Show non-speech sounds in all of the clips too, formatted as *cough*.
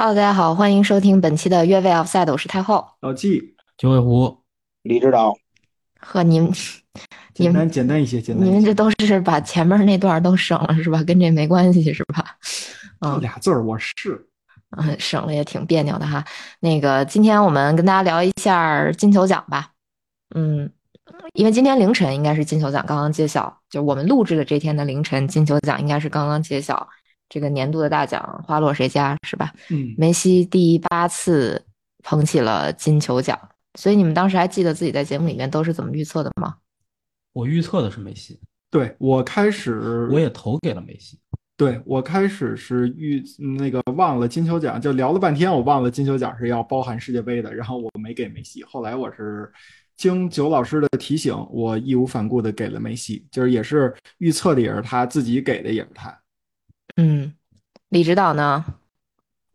Hello，大家好，欢迎收听本期的越位 Offside，我是太后。老纪，九尾狐，李指导，呵，你们 *laughs* 简单简单一些，简单一些。你们这都是把前面那段都省了是吧？跟这没关系是吧？这嗯俩字儿我是嗯，省了也挺别扭的哈。那个，今天我们跟大家聊一下金球奖吧。嗯，因为今天凌晨应该是金球奖刚刚揭晓，就我们录制的这天的凌晨，金球奖应该是刚刚揭晓，这个年度的大奖花落谁家是吧？嗯，梅西第八次捧起了金球奖，所以你们当时还记得自己在节目里面都是怎么预测的吗？我预测的是梅西，对我开始我也投给了梅西。对我开始是预那个忘了金球奖，就聊了半天，我忘了金球奖是要包含世界杯的，然后我没给梅西。后来我是经九老师的提醒，我义无反顾的给了梅西，就是也是预测的也是他，自己给的也是他。嗯，李指导呢？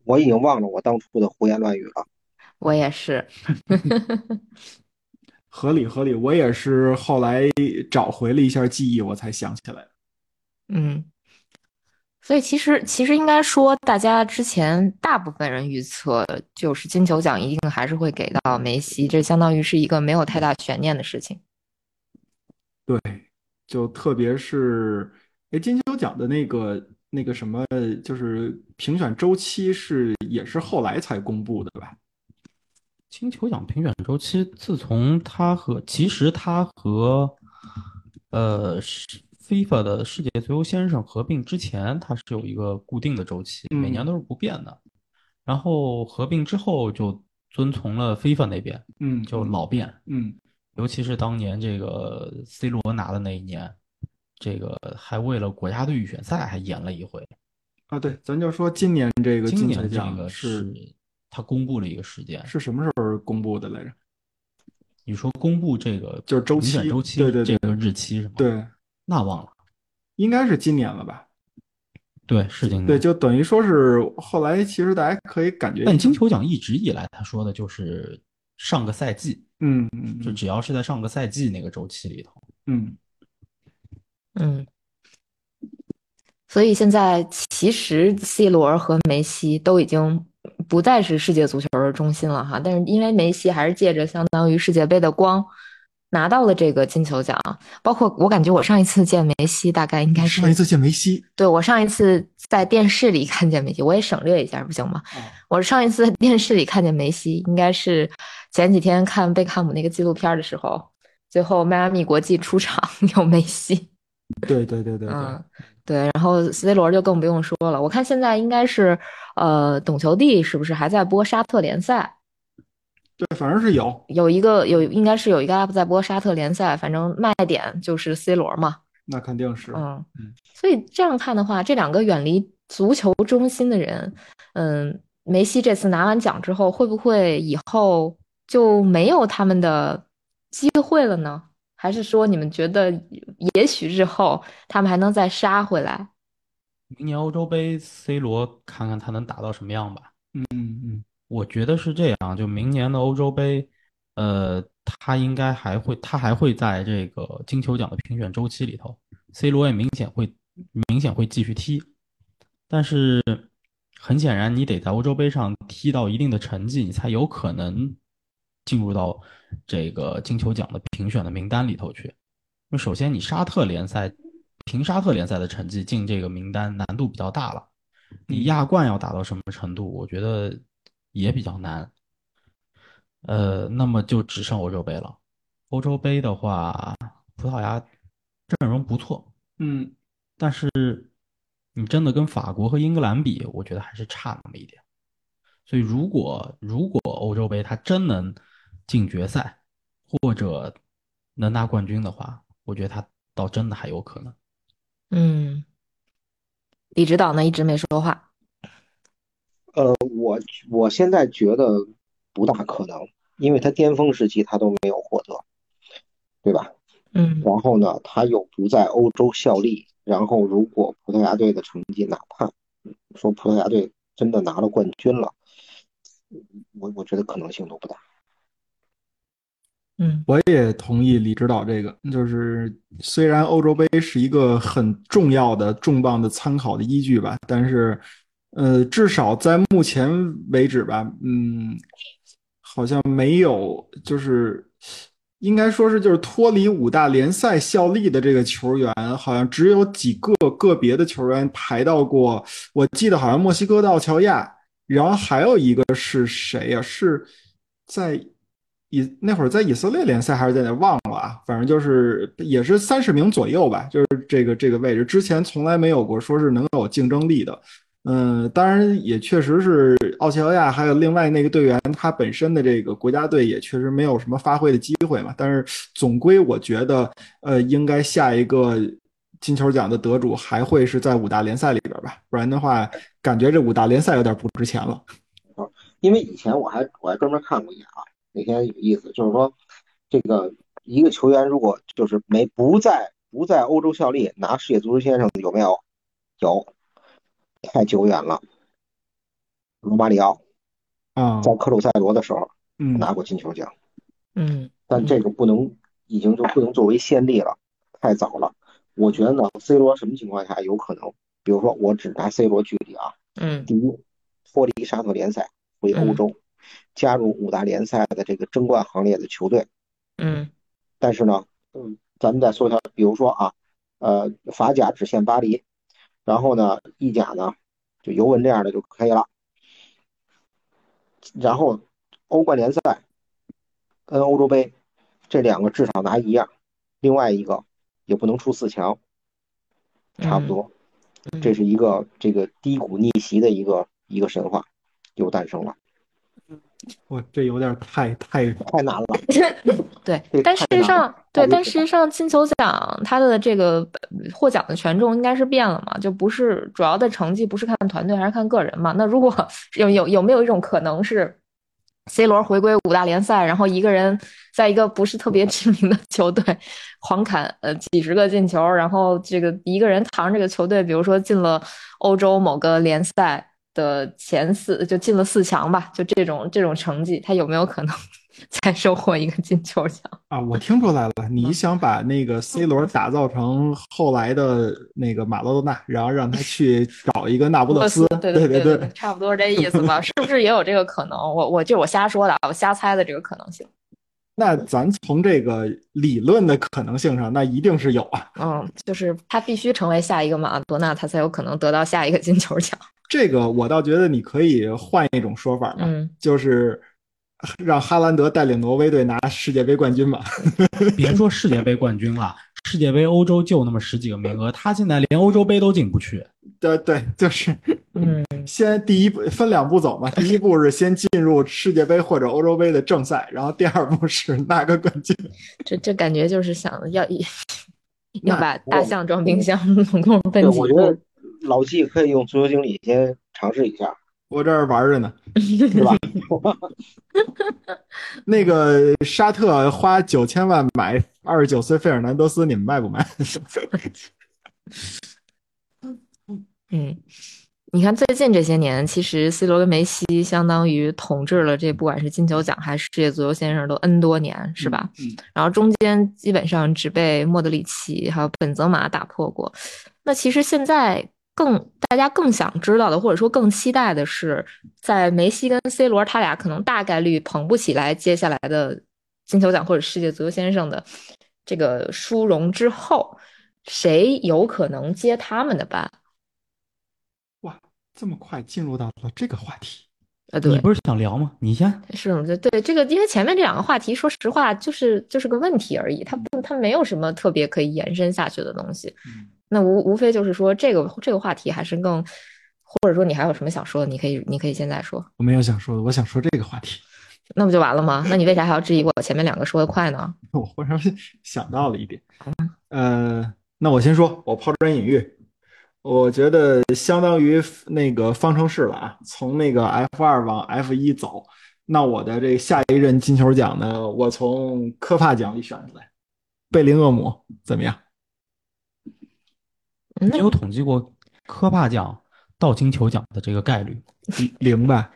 我已经忘了我当初的胡言乱语了。我也是。*laughs* 合理合理，我也是后来找回了一下记忆，我才想起来的。嗯，所以其实其实应该说，大家之前大部分人预测就是金球奖一定还是会给到梅西，这相当于是一个没有太大悬念的事情。对，就特别是哎，金球奖的那个那个什么，就是评选周期是也是后来才公布的吧？金球奖评选周期，自从他和其实他和呃是 FIFA 的世界足球先生合并之前，它是有一个固定的周期，每年嗯都是不变的。然后合并之后就遵从了 FIFA 那边，嗯，就老变。嗯尤其是当年这个 C 罗拿的那一年，这个还为了国家队预选赛还演了一回。啊，对，咱就说今年这个今金球年这个奖是是他公布了一个时间，是什么时候公布的来着？你说公布这个就是周期周期对对对这个日期是吗？，对，那忘了。应该是今年了吧？对，是今年。对，就等于说是后来，其实大家可以感觉，但金球奖一直以来他说的就是上个赛季，嗯嗯嗯就只要是在上个赛季那个周期里头，嗯，嗯，所以现在其实 C 罗和梅西都已经不再是世界足球的中心了哈，但是因为梅西还是借着相当于世界杯的光拿到了这个金球奖，包括我感觉我上一次见梅西大概应该是上一次见梅西，对我上一次在电视里看见梅西，我也省略一下不行吗？啊我上一次在电视里看见梅西，应该是前几天看贝克汉姆那个纪录片的时候，最后迈阿密国际出场 *laughs* 有梅西。对对对对对，嗯，对，然后 C 罗就更不用说了。我看现在应该是，呃，懂球帝是不是还在播沙特联赛？对，反正是有，有一个有应该是有一个 app 在播沙特联赛，反正卖点就是 C 罗嘛。那肯定是，嗯嗯，所以这样看的话，这两个远离足球中心的人，嗯，梅西这次拿完奖之后，会不会以后就没有他们的机会了呢？还是说你们觉得也许日后他们还能再杀回来？明年欧洲杯 C 罗看看他能打到什么样吧。嗯嗯我觉得是这样，就明年的欧洲杯，呃，他应该还会，他还会在这个金球奖的评选周期里头，C 罗也明显会明显会继续踢，但是很显然，你得在欧洲杯上踢到一定的成绩，你才有可能进入到这个金球奖的评选的名单里头去。因为首先，你沙特联赛凭沙特联赛的成绩进这个名单难度比较大了，你亚冠要打到什么程度，我觉得也比较难。呃，那么就只剩欧洲杯了。欧洲杯的话，葡萄牙阵容不错，嗯但是你真的跟法国和英格兰比，我觉得还是差那么一点。所以如果如果欧洲杯他真能进决赛，或者能拿冠军的话，我觉得他倒真的还有可能。嗯，李指导呢一直没说话。呃，我我现在觉得不大可能，因为他巅峰时期他都没有获得，对吧？嗯然后呢，他又不在欧洲效力，然后如果葡萄牙队的成绩，哪怕说葡萄牙队真的拿了冠军了，我我觉得可能性都不大。我也同意李指导这个，就是虽然欧洲杯是一个很重要的、重磅的参考的依据吧，但是呃，至少在目前为止吧，嗯，好像没有，就是应该说是就是脱离五大联赛效力的这个球员，好像只有几个个别的球员排到过。我记得好像墨西哥的奥乔亚，然后还有一个是谁呀？是在以那会儿在以色列联赛还是在哪忘了啊？反正就是也是三十名左右吧，就是这个这个位置，之前从来没有过说是能有竞争力的。嗯，当然也确实是奥齐奥亚，还有另外那个队员，他本身的这个国家队也确实没有什么发挥的机会嘛。但是总归我觉得，呃，应该下一个金球奖的得主还会是在五大联赛里边吧，不然的话，感觉这五大联赛有点不值钱了。因为以前我还我还专门看过一眼啊，那天有意思，就是说这个一个球员如果就是没不在不在欧洲效力，拿世界足球先生有没有？有。太久远了，罗马里奥啊，在克鲁塞罗的时候，嗯，拿过金球奖，嗯，但这个不能，已经就不能作为先例了，太早了。我觉得呢，C 罗什么情况下有可能？比如说，我只拿 C 罗举例啊，嗯，第一，脱离沙特联赛回欧洲，加入五大联赛的这个争冠行列的球队，嗯，但是呢，嗯，咱们再说一下，比如说啊，呃，法甲只限巴黎。然后呢，意甲呢，就尤文这样的就可以了。然后欧冠联赛跟欧洲杯这两个至少拿一样，另外一个也不能出四强，差不多。这是一个这个低谷逆袭的一个一个神话又诞生了。哇，这有点太太太难了。对，但事实上，对，但事实上，金球奖它的这个获奖的权重应该是变了嘛？就不是主要的成绩，不是看团队，还是看个人嘛？那如果有有有没有一种可能是，C 罗回归五大联赛，然后一个人在一个不是特别知名的球队狂砍呃几十个进球，然后这个一个人扛这个球队，比如说进了欧洲某个联赛。的前四就进了四强吧，就这种这种成绩，他有没有可能 *laughs* 再收获一个金球奖啊？我听出来了，你想把那个 C 罗打造成后来的那个马拉多纳，然后让他去找一个那不勒斯，对对对对，差不多是这意思吧？是不是也有这个可能？我我就我瞎说的，我瞎猜的这个可能性。*laughs* 那咱从这个理论的可能性上，那一定是有啊。嗯，就是他必须成为下一个马拉多纳，他才有可能得到下一个金球奖。这个我倒觉得你可以换一种说法嘛，就是让哈兰德带领挪威队拿世界杯冠军嘛。*laughs* 别说世界杯冠军了，世界杯欧洲就那么十几个名额，他现在连欧洲杯都进不去。对对，就是，嗯，先第一步分两步走嘛，第一步是先进入世界杯或者欧洲杯的正赛，然后第二步是拿个冠军。*laughs* 这这感觉就是想要一要把大象装冰箱，总共分几步。老季可以用足球经理先尝试一下，我这儿玩着呢，是吧？那个沙特花九千万买二十九岁费尔南德斯，你们卖不卖？*laughs* 嗯，你看最近这些年，其实 C 罗跟梅西相当于统治了这不管是金球奖还是世界足球先生都 N 多年，是吧？嗯。然后中间基本上只被莫德里奇还有本泽马打破过。那其实现在。更大家更想知道的，或者说更期待的是，在梅西跟 C 罗他俩可能大概率捧不起来接下来的金球奖或者世界足球先生的这个殊荣之后，谁有可能接他们的班？哇，这么快进入到了这个话题啊？对，你不是想聊吗？你先是吗？对这个，因为前面这两个话题，说实话就是就是个问题而已，它不它没有什么特别可以延伸下去的东西。那无无非就是说，这个这个话题还是更，或者说你还有什么想说的，你可以你可以现在说。我没有想说的，我想说这个话题。那不就完了吗？那你为啥还要质疑我前面两个说的快呢？*laughs* 我忽然想到了一点，呃，那我先说，我抛砖引玉，我觉得相当于那个方程式了啊，从那个 F 二往 F 一走。那我的这下一任金球奖呢，我从科帕奖里选出来，贝林厄姆怎么样？你有统计过科帕奖到金球奖的这个概率？零呗？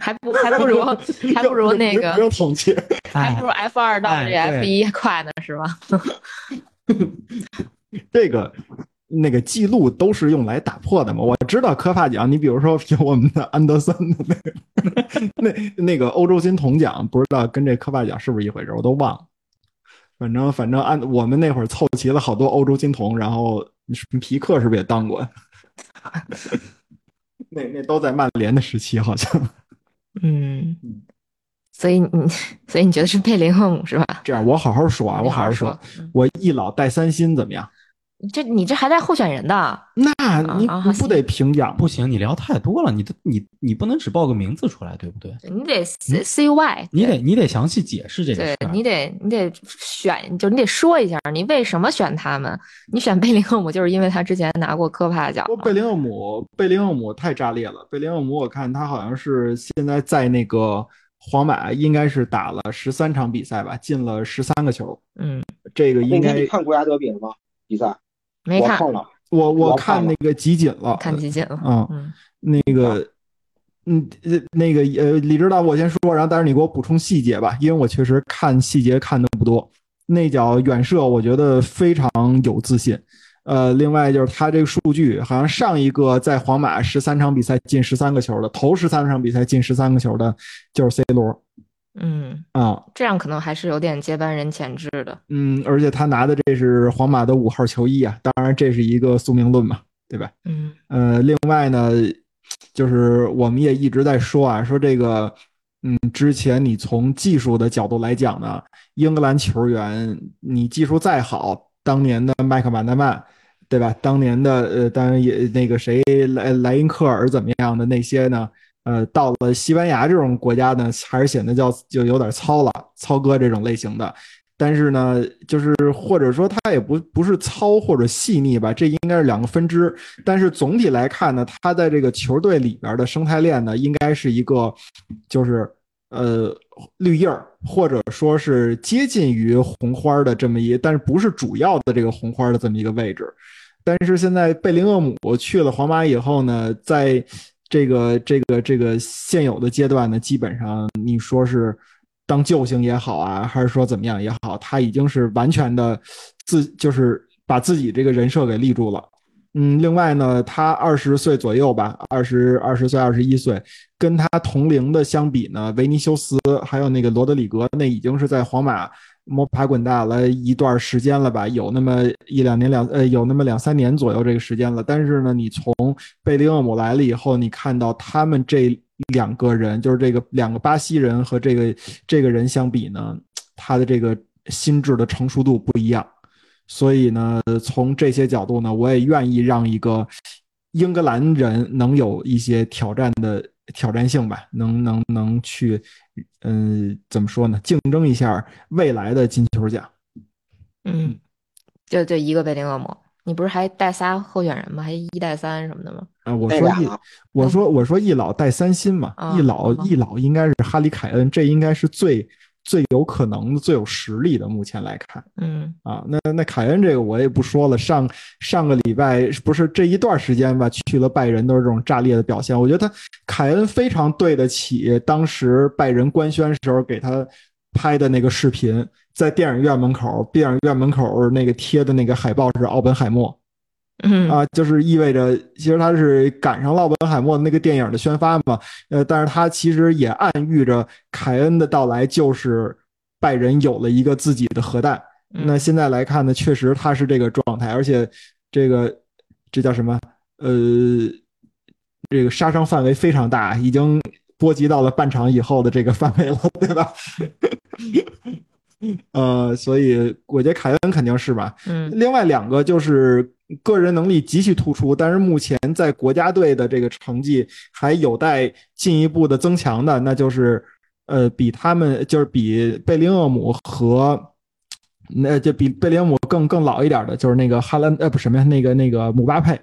还不还不如 *laughs* 还不如那个不用统计，还不如 F 二到这 F 一快呢，是吧？*laughs* 这个那个记录都是用来打破的嘛。我知道科帕奖，你比如说有我们的安德森的那个 *laughs* 那那个欧洲金童奖，不知道跟这科帕奖是不是一回事，我都忘了。反正反正安我们那会儿凑齐了好多欧洲金童，然后皮克是不是也当过？*laughs* 那那都在曼联的时期，好像。嗯，所以你所以你觉得是贝林厄姆是吧？这样我好好说啊，我好好说说，我一老带三新怎么样？这你这还带候选人的？那你啊不得评奖？不行，你聊太多了，你的你你不能只报个名字出来，对不对？你得 C C Y，你得你得详细解释这个事儿。对你得你得选，就是你得说一下你为什么选他们。你选贝林厄姆就是因为他之前拿过科帕奖，。贝林厄姆，贝林厄姆太炸裂了。贝林厄姆，我看他好像是现在在那个皇马，应该是打了十三场比赛吧，进了十三个球。嗯，这个应该你看国家德比了吗？比赛没看，我我看那个集锦了，看集锦了。嗯，嗯那个，嗯，呃那个呃，李指导我先说，然后但是你给我补充细节吧，因为我确实看细节看的不多。那脚远射，我觉得非常有自信。呃，另外就是他这个数据，好像上一个在皇马十三场比赛进十三个球的，头十三场比赛进十三个球的，就是 C 罗嗯，啊，这样可能还是有点接班人潜质的。嗯，而且他拿的这是皇马的五号球衣啊，当然这是一个宿命论嘛，对吧？嗯呃，另外呢，就是我们也一直在说啊，说这个，嗯，之前你从技术的角度来讲呢，英格兰球员你技术再好，当年的麦克马纳曼，对吧？当年的呃，当然也那个谁莱莱因克尔怎么样的那些呢？呃，到了西班牙这种国家呢，还是显得叫就有点糙了，糙哥这种类型的。但是呢，就是或者说他也不不是糙或者细腻吧，这应该是两个分支。但是总体来看呢，他在这个球队里边的生态链呢，应该是一个就是呃绿叶儿，或者说是接近于红花的这么一，但是不是主要的这个红花的这么一个位置。但是现在贝林厄姆去了皇马以后呢，在这个这个这个现有的阶段呢，基本上你说是当救星也好啊，还是说怎么样也好，他已经是完全的自就是把自己这个人设给立住了。嗯，另外呢，他二十岁左右吧，二十二十岁、二十一岁，跟他同龄的相比呢，维尼修斯还有那个罗德里格，那已经是在皇马摸爬滚打了一段时间了吧，有那么一两年两呃，有那么两三年左右这个时间了。但是呢，你从贝林厄姆来了以后，你看到他们这两个人，就是这个两个巴西人和这个这个人相比呢，他的这个心智的成熟度不一样。所以呢，从这些角度呢，我也愿意让一个英格兰人能有一些挑战的挑战性吧，能能能去，嗯、怎么说呢？竞争一下未来的金球奖。嗯，就就一个贝林厄姆，你不是还带仨候选人吗？还一带三什么的吗？啊，我说一我说我说一老带三新嘛，啊一老啊一老应该是哈里凯恩，这应该是最最有可能的、最有实力的。目前来看嗯啊，那那凯恩这个我也不说了，上上个礼拜不是这一段时间吧，去了拜仁都是这种炸裂的表现。我觉得他凯恩非常对得起当时拜仁官宣时候给他拍的那个视频，在电影院门口，电影院门口那个贴的那个海报是奥本海默。嗯啊，就是意味着其实他是赶上了奥本海默那个电影的宣发嘛，呃，但是他其实也暗喻着凯恩的到来就是拜仁有了一个自己的核弹。嗯那现在来看呢，确实他是这个状态，而且这个这叫什么？呃，这个杀伤范围非常大，已经波及到了半场以后的这个范围了，对吧？*laughs* 呃，所以我觉得凯恩肯定是吧。嗯另外两个就是个人能力极其突出，但是目前在国家队的这个成绩还有待进一步的增强的，那就是呃，比他们就是比贝林厄姆和那就比贝林厄姆更更老一点的，就是那个哈兰呃不什么呀，那个那个姆巴佩。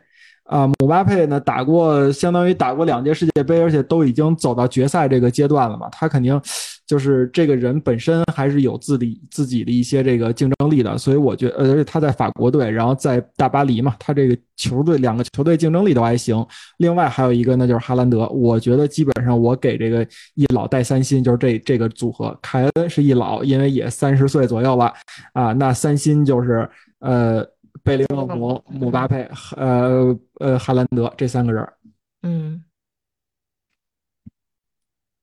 啊，姆巴佩呢打过，相当于打过两届世界杯，而且都已经走到决赛这个阶段了嘛。他肯定就是这个人本身还是有自己自己的一些这个竞争力的，所以我觉得，而且他在法国队，然后在大巴黎嘛，他这个球队两个球队竞争力都还行。另外还有一个那就是哈兰德，我觉得基本上我给这个一老带三新，就是这这个组合。凯恩是一老，因为也三十岁左右了啊，那三新就是呃贝林厄姆、姆巴佩、呃呃哈兰德这三个人。嗯，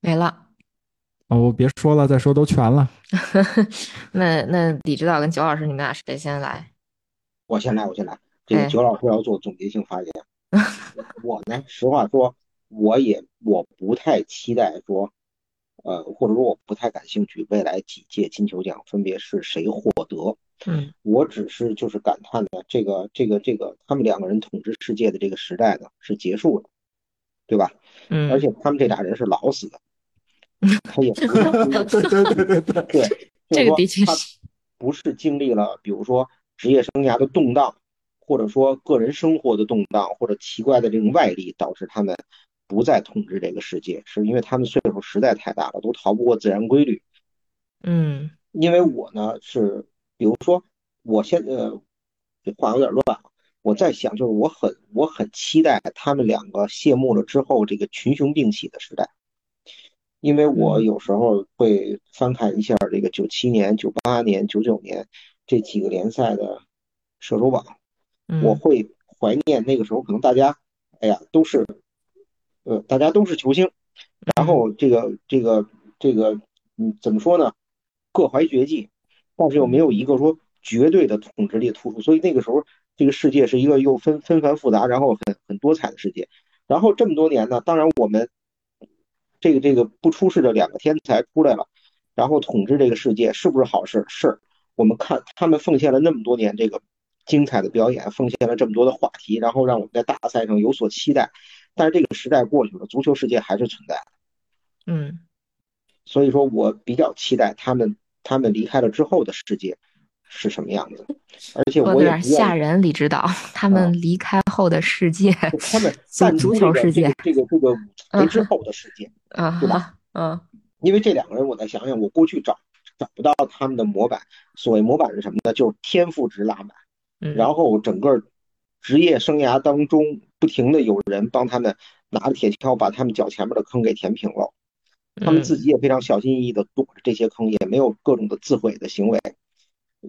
没了。哦，我别说了，再说都全了。*laughs* 那那李指导跟九老师，你们俩谁先来？我先来，我先来。这个九老师要做总结性发言。*laughs* 我呢，实话说，我也我不太期待说，呃，或者说我不太感兴趣，未来几届金球奖分别是谁获得。嗯，我只是就是感叹的，这个这个这个他们两个人统治世界的这个时代呢是结束了，对吧？嗯，而且他们这俩人是老死的。*laughs* 他也不是，对对对对对对，*laughs* 这个的确是，不是经历了，比如说职业生涯的动荡，或者说个人生活的动荡，或者奇怪的这种外力导致他们不再统治这个世界，是因为他们岁数实在太大了，都逃不过自然规律。嗯，因为我呢是，比如说我现呃，这话有点乱，我在想，就是我很我很期待他们两个谢幕了之后，这个群雄并起的时代。因为我有时候会翻看一下这个九七年、九八年、九九年这几个联赛的射手榜，我会怀念那个时候，可能大家，哎呀，都是，呃，大家都是球星，然后这个这个这个，嗯，怎么说呢？各怀绝技，但是又没有一个说绝对的统治力突出，所以那个时候这个世界是一个又纷纷繁复杂，然后很很多彩的世界。然后这么多年呢，当然我们。这个这个不出世的两个天才出来了，然后统治这个世界是不是好事？是。我们看他们奉献了那么多年这个精彩的表演，奉献了这么多的话题，然后让我们在大赛上有所期待。但是这个时代过去了，足球世界还是存在的。嗯。所以说我比较期待他们他们离开了之后的世界是什么样子。而且我有点吓人，李指导，他们离开后的世界，他们在足球世界这个这个舞 *laughs* 台之后的世界。啊，对吧？嗯，因为这两个人，我再想想，我过去找找不到他们的模板。所谓模板是什么呢？就是天赋值拉满，然后整个职业生涯当中，不停的有人帮他们拿着铁锹把他们脚前面的坑给填平了。他们自己也非常小心翼翼的躲着这些坑，也没有各种的自毁的行为。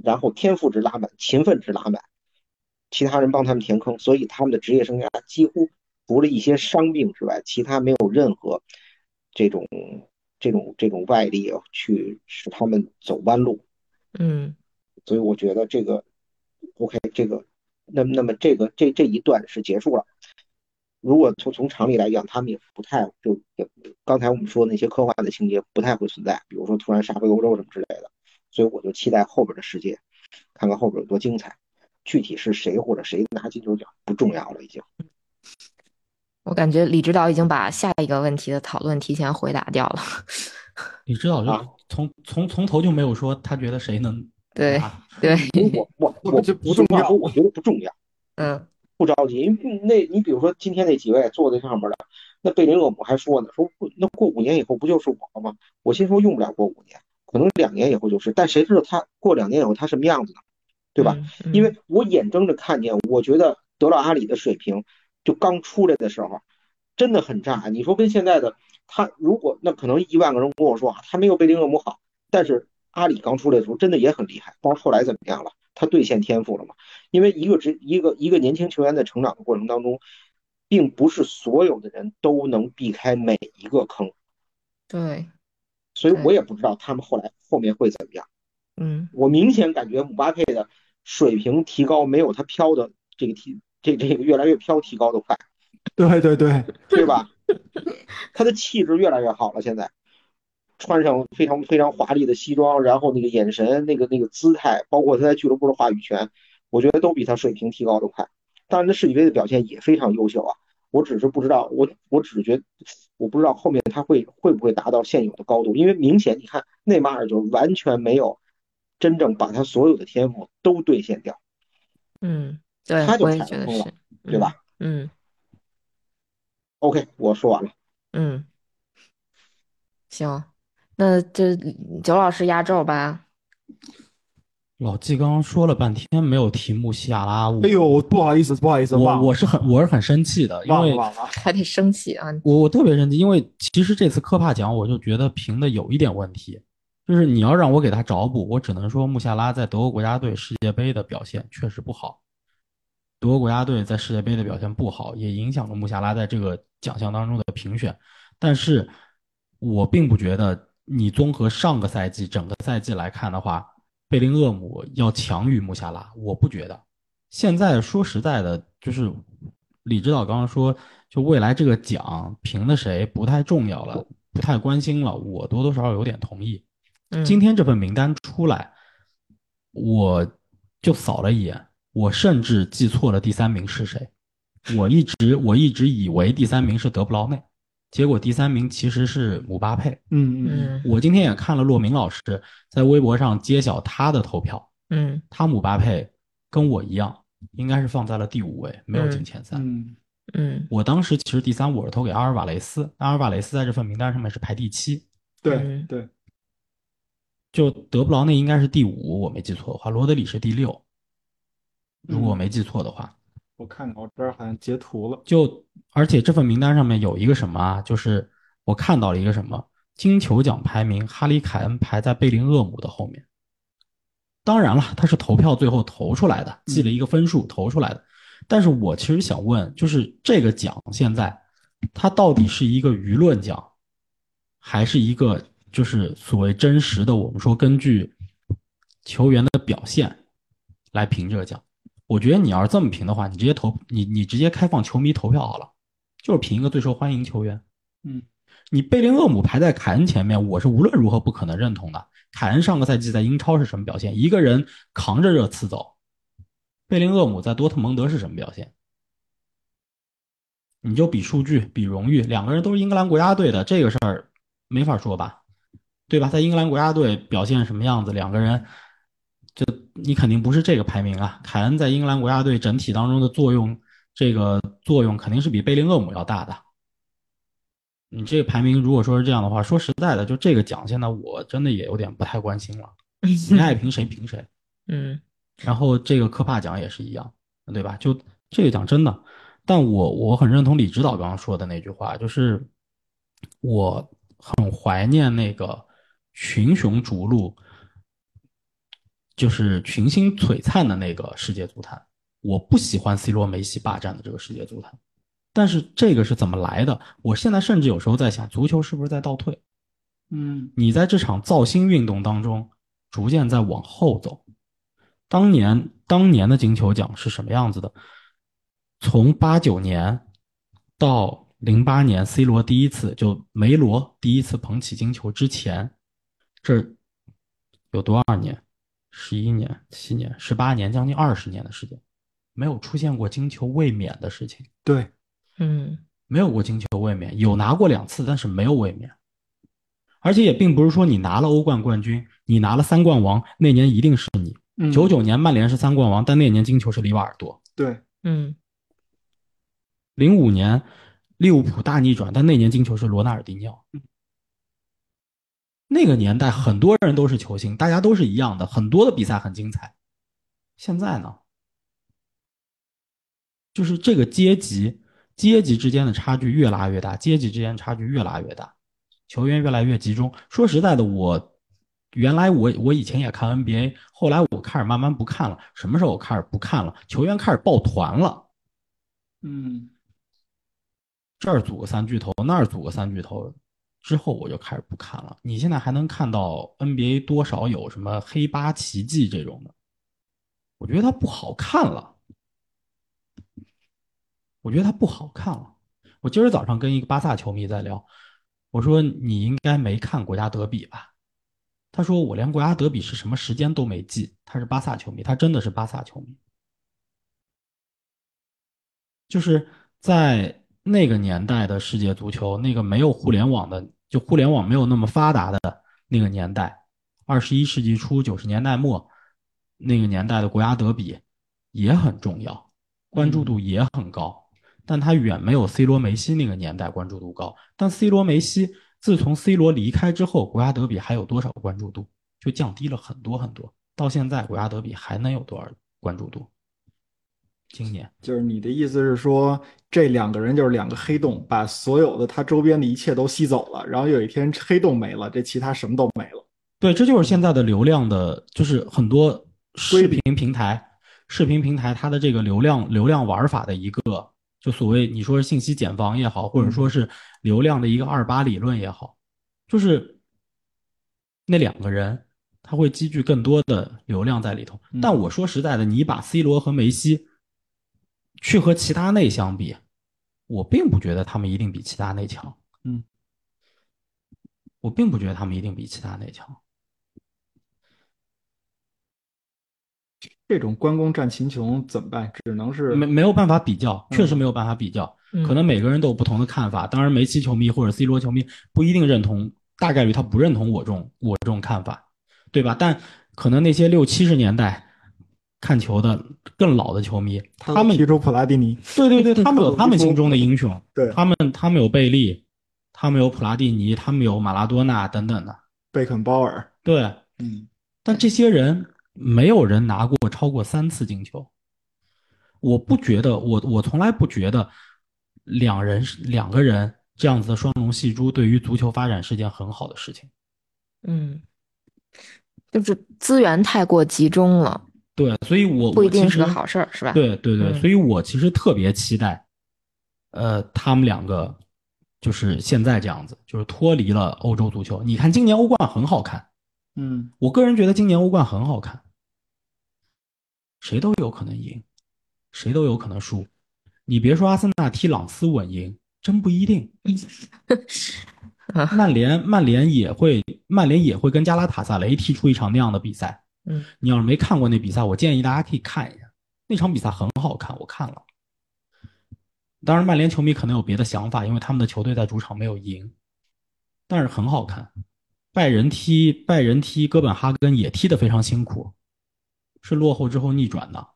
然后天赋值拉满，勤奋值拉满，其他人帮他们填坑，所以他们的职业生涯几乎除了一些伤病之外，其他没有任何。这种这种这种外力啊，去使他们走弯路，嗯，所以我觉得这个 OK，这个那那么这个这这一段是结束了。如果从从常理来讲，他们也不太就也刚才我们说那些科幻的情节不太会存在，比如说突然杀回欧洲什么之类的。所以我就期待后边的世界，看看后边有多精彩。具体是谁或者谁拿金球奖不重要了，已经。我感觉李指导已经把下一个问题的讨论提前回答掉了。李指导就从从从头就没有说他觉得谁能对对，我 *laughs* 我我这不重要，我觉得不重要。嗯，不着急，因为那你比如说今天那几位坐在上面的，那贝林厄姆还说呢，说那过五年以后不就是我了吗？我心说用不了过五年，可能两年以后就是，但谁知道他过两年以后他什么样子呢？对吧？因为我眼睁着看见，我觉得德劳阿里的水平。就刚出来的时候，真的很炸。你说跟现在的他，如果那可能一万个人跟我说啊，他没有贝林厄姆好，但是阿里刚出来的时候真的也很厉害。但是后来怎么样了？他兑现天赋了嘛？因为一个职一个一个年轻球员在成长的过程当中，并不是所有的人都能避开每一个坑。对，所以我也不知道他们后来后面会怎么样。嗯，我明显感觉姆巴佩的水平提高没有他飘的这个提。这这个越来越飘，提高的快，对对对，对吧？*laughs* 他的气质越来越好了，现在穿上非常非常华丽的西装，然后那个眼神、那个那个姿态，包括他在俱乐部的话语权，我觉得都比他水平提高的快。当然，他世界杯的表现也非常优秀啊。我只是不知道，我我只是觉得，我不知道后面他会会不会达到现有的高度，因为明显你看内马尔就完全没有真正把他所有的天赋都兑现掉。嗯。对他就踩空了，对吧？嗯。OK，我说完了。嗯。行，那这九老师压轴吧。老纪刚刚说了半天没有提穆西亚拉，哎呦，不好意思，不好意思，我我是很我是很生气的，因为还得生气啊！我我特别生气，因为其实这次科帕奖我就觉得评的有一点问题，就是你要让我给他找补，我只能说穆夏拉在德国国家队世界杯的表现确实不好。德国国家队在世界杯的表现不好，也影响了穆夏拉在这个奖项当中的评选。但是，我并不觉得你综合上个赛季整个赛季来看的话，贝林厄姆要强于穆夏拉，我不觉得。现在说实在的，就是李指导刚刚说，就未来这个奖评的谁不太重要了，不太关心了，我多多少少有点同意。嗯今天这份名单出来，我就扫了一眼，我甚至记错了第三名是谁。我一直我一直以为第三名是德布劳内，结果第三名其实是姆巴佩。嗯嗯。嗯。我今天也看了骆明老师在微博上揭晓他的投票，嗯。他姆巴佩跟我一样，应该是放在了第五位，没有进前三。嗯。嗯。我当时其实第三我是投给阿尔瓦雷斯，阿尔瓦雷斯在这份名单上面是排第七，对嗯。对，就德布劳内应该是第五，我没记错的话，罗德里是第六，如果我没记错的话。我看看，我这儿好像截图了。就而且这份名单上面有一个什么啊，就是我看到了一个什么金球奖排名，哈里凯恩排在贝林厄姆的后面。当然了，他是投票最后投出来的，记了一个分数投出来的。但是我其实想问，就是这个奖现在它到底是一个舆论奖，还是一个就是所谓真实的？我们说根据球员的表现来评这个奖。我觉得你要是这么评的话，你直接投你你直接开放球迷投票好了，就是评一个最受欢迎球员。嗯，你贝林厄姆排在凯恩前面，我是无论如何不可能认同的。凯恩上个赛季在英超是什么表现？一个人扛着热刺走。贝林厄姆在多特蒙德是什么表现？你就比数据、比荣誉，两个人都是英格兰国家队的，这个事儿没法说吧？对吧？在英格兰国家队表现什么样子，两个人。就你肯定不是这个排名啊！凯恩在英格兰国家队整体当中的作用，这个作用肯定是比贝林厄姆要大的。你这个排名如果说是这样的话，说实在的，就这个奖现在我真的也有点不太关心了。*laughs* 你爱评谁评谁。嗯然后这个科帕奖也是一样，对吧？就这个奖真的，但我我很认同李指导刚刚说的那句话，就是我很怀念那个群雄逐鹿。就是群星璀璨的那个世界足坛，我不喜欢 C 罗、梅西霸占的这个世界足坛，但是这个是怎么来的？我现在甚至有时候在想，足球是不是在倒退？嗯，你在这场造星运动当中，逐渐在往后走。当年当年的金球奖是什么样子的？从八九年到零八年，C 罗第一次就梅罗第一次捧起金球之前，这有多少年？十一年、七年、十八年，将近二十年的时间，没有出现过金球卫冕的事情。对，嗯没有过金球卫冕，有拿过两次，但是没有卫冕。而且也并不是说你拿了欧冠冠军，你拿了三冠王，那年一定是你。嗯九九年曼联是三冠王，但那年金球是里瓦尔多。对，嗯零五年利物浦大逆转，但那年金球是罗纳尔迪尼奥。那个年代很多人都是球星，大家都是一样的，很多的比赛很精彩。现在呢，就是这个阶级阶级之间的差距越拉越大，阶级之间差距越拉越大，球员越来越集中。说实在的，我原来我我以前也看 NBA，后来我开始慢慢不看了。什么时候我开始不看了？球员开始抱团了。嗯这儿组个三巨头，那儿组个三巨头，之后我就开始不看了。你现在还能看到 NBA 多少有什么黑八奇迹这种的，我觉得它不好看了。我觉得它不好看了。我今儿早上跟一个巴萨球迷在聊，我说你应该没看国家德比吧？他说我连国家德比是什么时间都没记。他是巴萨球迷，他真的是巴萨球迷。就是在那个年代的世界足球，那个没有互联网的，就互联网没有那么发达的那个年代，二十一世纪初九十年代末那个年代的国家德比也很重要，关注度也很高，但它远没有 C 罗、梅西那个年代关注度高。但 C 罗、梅西自从 C 罗离开之后，国家德比还有多少关注度？就降低了很多很多。到现在，国家德比还能有多少关注度？今年。就是你的意思是说，这两个人就是两个黑洞，把所有的他周边的一切都吸走了，然后有一天黑洞没了，这其他什么都没了。对，这就是现在的流量的，就是很多视频平台视频平台它的这个流量流量玩法的一个，就所谓你说是信息茧房也好，或者说是流量的一个二八理论也好，就是那两个人他会积聚更多的流量在里头。嗯但我说实在的，你把 C 罗和梅西去和其他内相比，我并不觉得他们一定比其他内强。嗯，我并不觉得他们一定比其他内强。这种关公战秦琼怎么办？只能是没没有办法比较，嗯确实没有办法比较。嗯可能每个人都有不同的看法。当然，梅西球迷或者 C 罗球迷不一定认同，大概率他不认同我这种我这种看法，对吧？但可能那些六七十年代看球的更老的球迷，他们提出普拉蒂尼，对对对，*laughs* 他们有他们心中的英雄，对。他们他们有贝利，他们有普拉蒂尼，他们有马拉多纳等等的，贝肯鲍尔，对。嗯，但这些人没有人拿过超过三次进球。我不觉得，我我从来不觉得两人两个人这样子的双龙戏珠对于足球发展是件很好的事情。嗯，就是资源太过集中了，对，所以我不一定是个好事儿，是吧？对对对，嗯所以我其实特别期待，呃，他们两个就是现在这样子，就是脱离了欧洲足球。你看今年欧冠很好看，嗯，我个人觉得今年欧冠很好看，谁都有可能赢，谁都有可能输。你别说阿森纳踢朗斯稳赢，真不一定。*laughs* 曼联曼联也会曼联也会跟加拉塔萨雷踢出一场那样的比赛。嗯，你要是没看过那比赛，我建议大家可以看一下，那场比赛很好看，我看了。当然，曼联球迷可能有别的想法，因为他们的球队在主场没有赢，但是很好看。拜仁踢拜仁踢哥本哈根也踢得非常辛苦，是落后之后逆转的。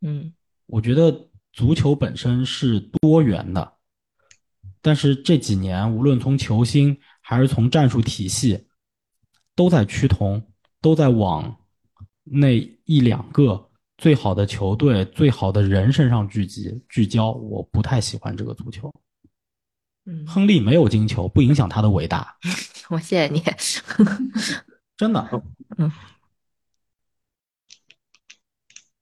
嗯。我觉得足球本身是多元的，但是这几年无论从球星还是从战术体系，都在趋同，都在往那一两个最好的球队、最好的人身上聚集聚焦。我不太喜欢这个足球。嗯，亨利没有金球，不影响他的伟大，*laughs* 我谢谢你。*laughs* 真的。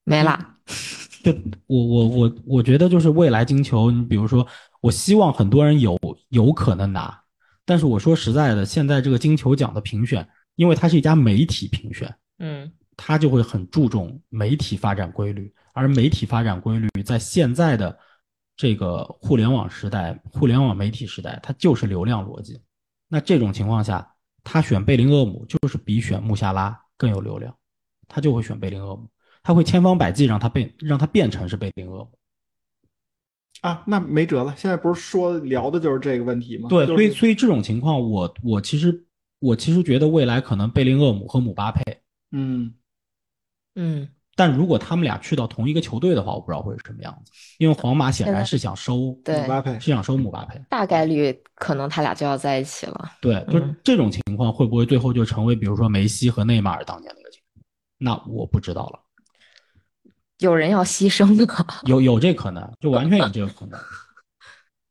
没啦。*laughs* 就我我我我觉得就是未来金球，你比如说，我希望很多人有有可能拿，但是我说实在的，现在这个金球奖的评选，因为它是一家媒体评选，嗯它就会很注重媒体发展规律，而媒体发展规律在现在的这个互联网时代、互联网媒体时代，它就是流量逻辑。那这种情况下，他选贝林厄姆就是比选穆夏拉更有流量，他就会选贝林厄姆，他会千方百计让他变让他变成是贝林厄姆。啊，那没辙了。现在不是说聊的就是这个问题吗？对，就是所以所以这种情况，我我其实我其实觉得未来可能贝林厄姆和姆巴佩，嗯，嗯但如果他们俩去到同一个球队的话，我不知道会是什么样子。因为皇马显然是想收，姆巴佩是想收姆巴佩。大概率可能他俩就要在一起了。对，就嗯这种情况会不会最后就成为比如说梅西和内马尔当年那个情况？那我不知道了，有人要牺牲的。有有这可能，就完全有这个可能。*laughs*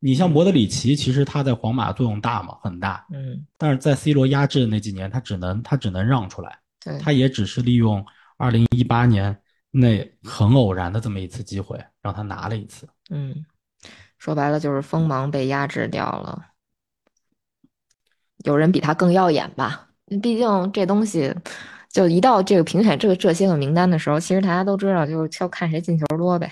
你像博德里奇，其实他在皇马作用大嘛，很大，嗯，但是在 C 罗压制的那几年，他只能他只能让出来。对，他也只是利用二零一八年那很偶然的这么一次机会，让他拿了一次。嗯，说白了就是锋芒被压制掉了。有人比他更耀眼吧？毕竟这东西，就一到这个评选这个这些个名单的时候，其实大家都知道，就是就看谁进球多呗。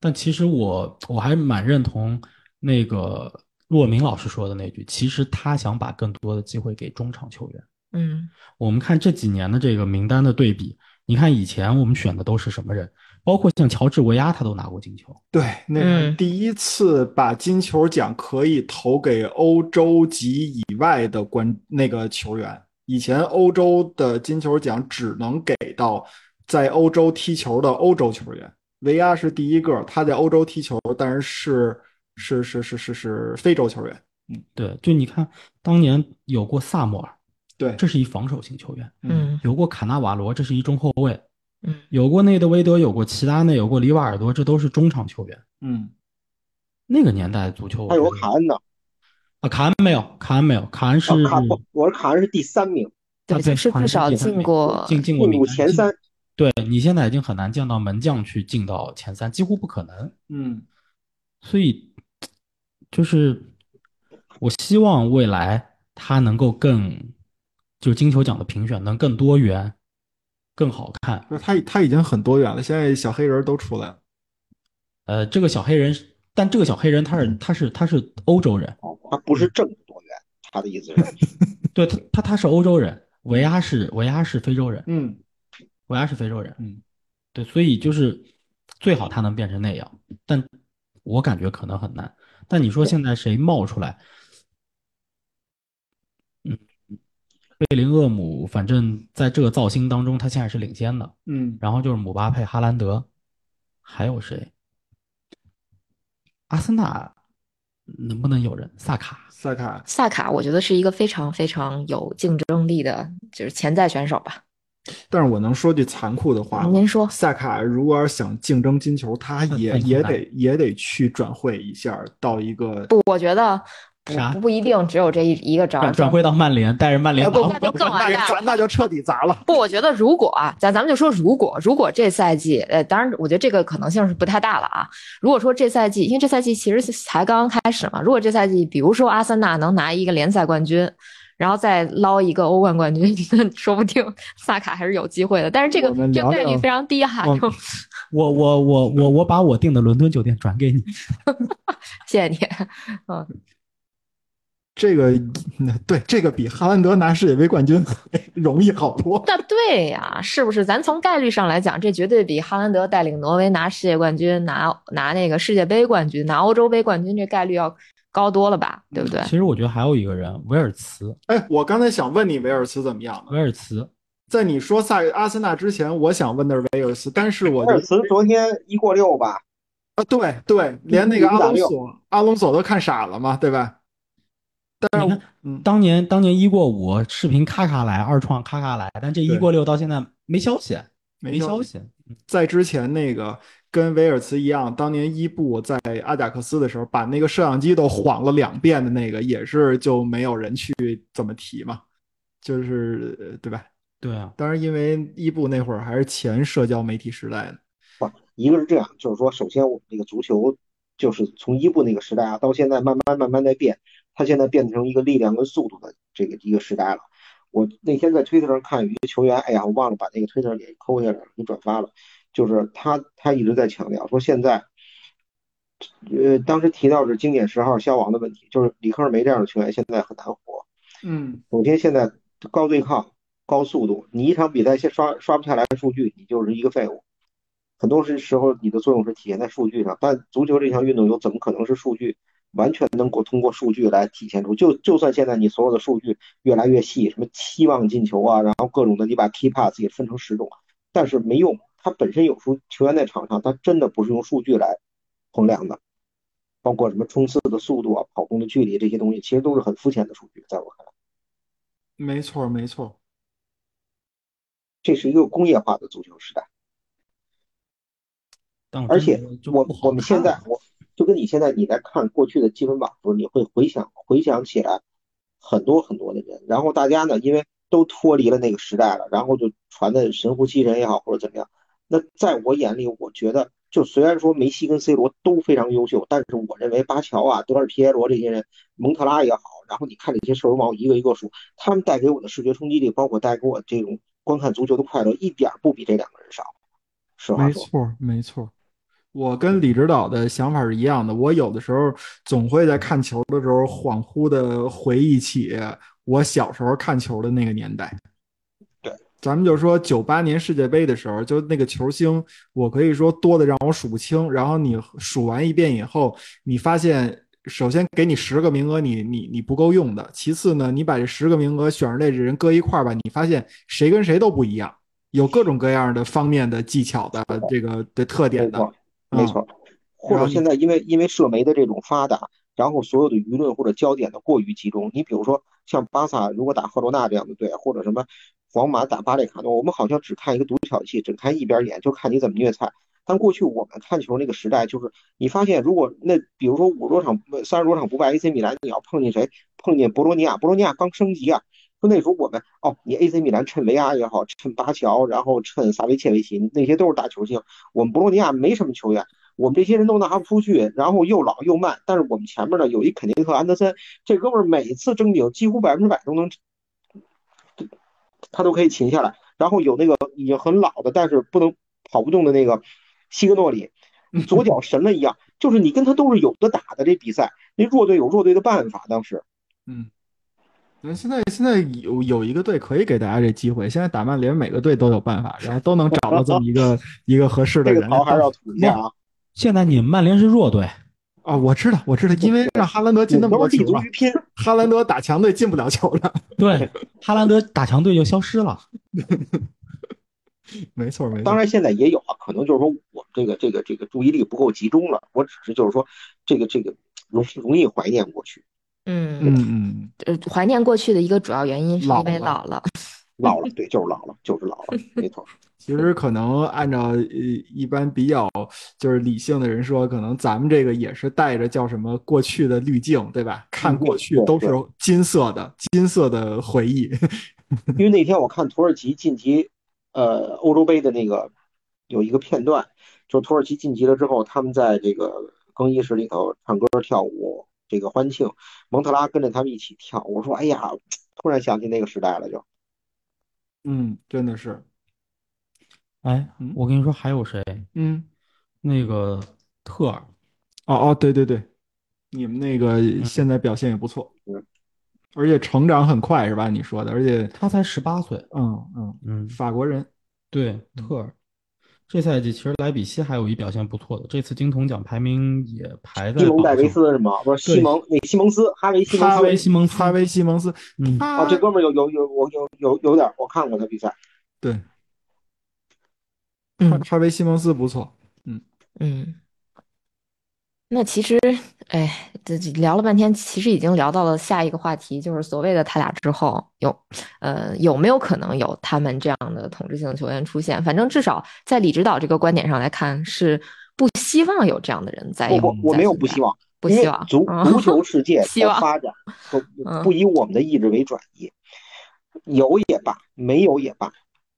但其实我我还蛮认同那个骆明老师说的那句，其实他想把更多的机会给中场球员。嗯我们看这几年的这个名单的对比，你看以前我们选的都是什么人？包括像乔治维亚，他都拿过金球。对，那第一次把金球奖可以投给欧洲及以外的关那个球员。以前欧洲的金球奖只能给到在欧洲踢球的欧洲球员，维亚是第一个，他在欧洲踢球，但是是是是是是是非洲球员。嗯对，就你看当年有过萨默尔，对，这是一防守型球员；嗯有过卡纳瓦罗，这是一中后卫；嗯有过内德维德，有过齐达内，有过里瓦尔多，这都是中场球员。嗯，那个年代足球，我还有个卡恩呢，啊，卡恩没有，卡恩没有，卡恩是啊卡不，我是卡恩是第三名，对，啊对是至少进过进进过前三。对你现在已经很难见到门将去进到前三，几乎不可能。嗯，所以就是我希望未来他能够更，就是金球奖的评选能更多元、更好看。就是他他已经很多元了，现在小黑人都出来了。呃，这个小黑人，但这个小黑人他是他是他是欧洲人，哦，他不是正多元，他的意思是，*laughs* 对他他他是欧洲人，维阿是维阿是非洲人，嗯维阿是非洲人，嗯，对，所以就是最好他能变成那样，但我感觉可能很难。但你说现在谁冒出来？嗯，贝林厄姆，反正在这个造星当中，他现在是领先的。嗯，然后就是姆巴佩、哈兰德，还有谁？阿森纳能不能有人？萨卡，萨卡，萨卡，我觉得是一个非常非常有竞争力的，就是潜在选手吧。但是我能说句残酷的话？您说萨卡如果要是想竞争金球，他也也得也得去转会一下，到一个不，我觉得不啥不一定只有这一一个招儿转转会到曼联，带着曼联哎不那就更完。那就彻底砸了。不，我觉得如果啊，咱咱们就说如果，如果这赛季，呃，当然，我觉得这个可能性是不太大了啊。如果说这赛季，因为这赛季其实才刚刚开始嘛，如果这赛季，比如说阿森纳能拿一个联赛冠军，然后再捞一个欧冠冠军，那 *laughs* 说不定萨卡还是有机会的。但是这个我们这个聊聊概率非常低哈，我我我我我我把我订的伦敦酒店转给你。*laughs* 谢谢你。嗯，这个，嗯对，这个比哈兰德拿世界杯冠军 *laughs* 容易好多。那对呀，是不是？咱从概率上来讲，这绝对比哈兰德带领挪威拿世界冠军、拿拿那个世界杯冠军、拿欧洲杯冠军这概率要高多了吧？对不对？其实我觉得还有一个人，维尔茨，哎，我刚才想问你维尔茨怎么样呢？维尔茨，在你说萨阿森纳之前，我想问的是维尔茨，但是我觉得威尔茨昨天一过六吧，啊，对对，连那个阿隆索阿隆索都看傻了嘛，对吧？但是你看，嗯，当年当年一过五，视频咔咔来，二创咔咔来，但这一过六到现在没消息，没消消息。在之前那个跟维尔茨一样，当年伊布在阿贾克斯的时候，把那个摄像机都晃了两遍的那个，也是就没有人去怎么提嘛，就是呃对吧？对啊，当然，因为伊布那会儿还是前社交媒体时代呢。不，一个是这样，就是说，首先我们这个足球就是从伊布那个时代啊，到现在慢慢慢慢在变，它现在变成一个力量跟速度的这个一个时代了。我那天在推特上看有一个球员，哎呀，我忘了把那个推特给抠下来了，给转发了。就是他，他一直在强调说，现在，呃，当时提到是经典十号消亡的问题，就是里克尔梅这样的球员现在很难活。嗯，首先，现在高对抗、高速度，你一场比赛先刷刷不下来数据，你就是一个废物。很多时时候，你的作用是体现在数据上，但足球这项运动又怎么可能是数据完全能够通过数据来体现出？就就算现在你所有的数据越来越细，什么期望进球啊，然后各种的，你把 key pass 也分成十种，但是没用。它本身有数球员在场上，他真的不是用数据来衡量的，包括什么冲刺的速度啊、跑动的距离这些东西，其实都是很肤浅的数据，在我看来。没错没错。这是一个工业化的足球时代，而且我我们现在我就跟你现在你在看过去的积分榜的时候，你会回想回想起来很多很多的人，然后大家呢因为都脱离了那个时代了，然后就传的神乎其神也好或者怎么样，那在我眼里，我觉得就虽然说梅西跟 C 罗都非常优秀，但是我认为巴乔啊、德尔皮耶罗这些人，蒙特拉也好，然后你看这些射手王一个一个数，他们带给我的视觉冲击力，包括带给我这种观看足球的快乐，一点不比这两个人少。实话说，没错，没错。我跟李指导的想法是一样的。我有的时候总会在看球的时候恍惚的回忆起我小时候看球的那个年代。对，咱们就说九八年世界杯的时候，就那个球星，我可以说多的让我数不清。然后你数完一遍以后，你发现，首先给你十个名额你，你你不够用的；其次呢，你把这十个名额选上这人搁一块儿吧，你发现谁跟谁都不一样。有各种各样的方面的技巧的这个的特点的，没错，没错。或者现在因为因为社媒的这种发达，然后所有的舆论或者焦点的过于集中。你比如说像巴萨如果打赫罗纳这样的队，或者什么皇马打巴列卡诺，我们好像只看一个独角戏，只看一边眼，就看你怎么虐菜。但过去我们看球那个时代，就是你发现，如果那比如说五十多场、三十多场不败，AC 米兰你要碰见谁？碰见博洛尼亚，博洛尼亚刚升级啊，说那时候我们哦，你 AC 米兰趁维阿也好，趁巴乔，然后趁萨维切维奇，那些都是大球星。我们博洛尼亚没什么球员，我们这些人都拿不出去，然后又老又慢。但是我们前面呢有一肯尼特安德森，这哥们儿每次争顶几乎百分之百都能，他都可以擒下来。然后有那个已经很老的，但是不能跑不动的那个西格诺里，*laughs* 左脚神了一样，就是你跟他都是有的打的这比赛。那弱队有弱队的办法，当时，嗯。那现在现在有有一个队可以给大家这机会，现在打曼联每个队都有办法，然后都能找到这么一个 *laughs* 一个合适的人。这个还是要吐一下啊！现在你们曼联是弱队啊，我知道我知道，因为让哈兰德进那么多球嘛，*laughs* 哈兰德打强队进不了球了。*laughs* 对，哈兰德打强队就消失了。没错没错。当然现在也有啊，可能就是说我这个这个这个注意力不够集中了，我只是就是说这个这个容容易怀念过去。嗯嗯嗯，呃，怀念过去的一个主要原因是因为老了，老了，*laughs* 对，就是老了，就是老了，没错。其实可能按照呃一般比较就是理性的人说，可能咱们这个也是带着叫什么过去的滤镜，对吧？看过去都是金色的，金色的回忆。*laughs* 因为那天我看土耳其晋级呃欧洲杯的那个有一个片段，就土耳其晋级了之后，他们在这个更衣室里头唱歌跳舞。这个欢庆，蒙特拉跟着他们一起跳。我说：“哎呀，突然想起那个时代了，就，嗯，真的是。哎，我跟你说，还有谁？嗯，那个特尔。哦哦，对对对，你们那个现在表现也不错，而且成长很快，是吧？你说的，而且他才十八岁。嗯嗯嗯，法国人，对，特尔。这赛季其实莱比锡还有一表现不错的，这次金童奖排名也排在。西蒙戴维斯是吗？不是西蒙，那西蒙斯，哈维西蒙斯。哈维西蒙斯，哈维西蒙斯。嗯。哦，这哥们有有有我有有有点，我看过他比赛。对。嗯，哈维西蒙斯不错。嗯嗯。那其实，哎，这聊了半天，其实已经聊到了下一个话题，就是所谓的他俩之后有，呃，有没有可能有他们这样的统治性球员出现？反正至少在李指导这个观点上来看，是不希望有这样的人在。我我没有不希望，不希望足足球世界 *laughs* 的发展 *laughs* 不不以我们的意志为转移，有也罢，没有也罢，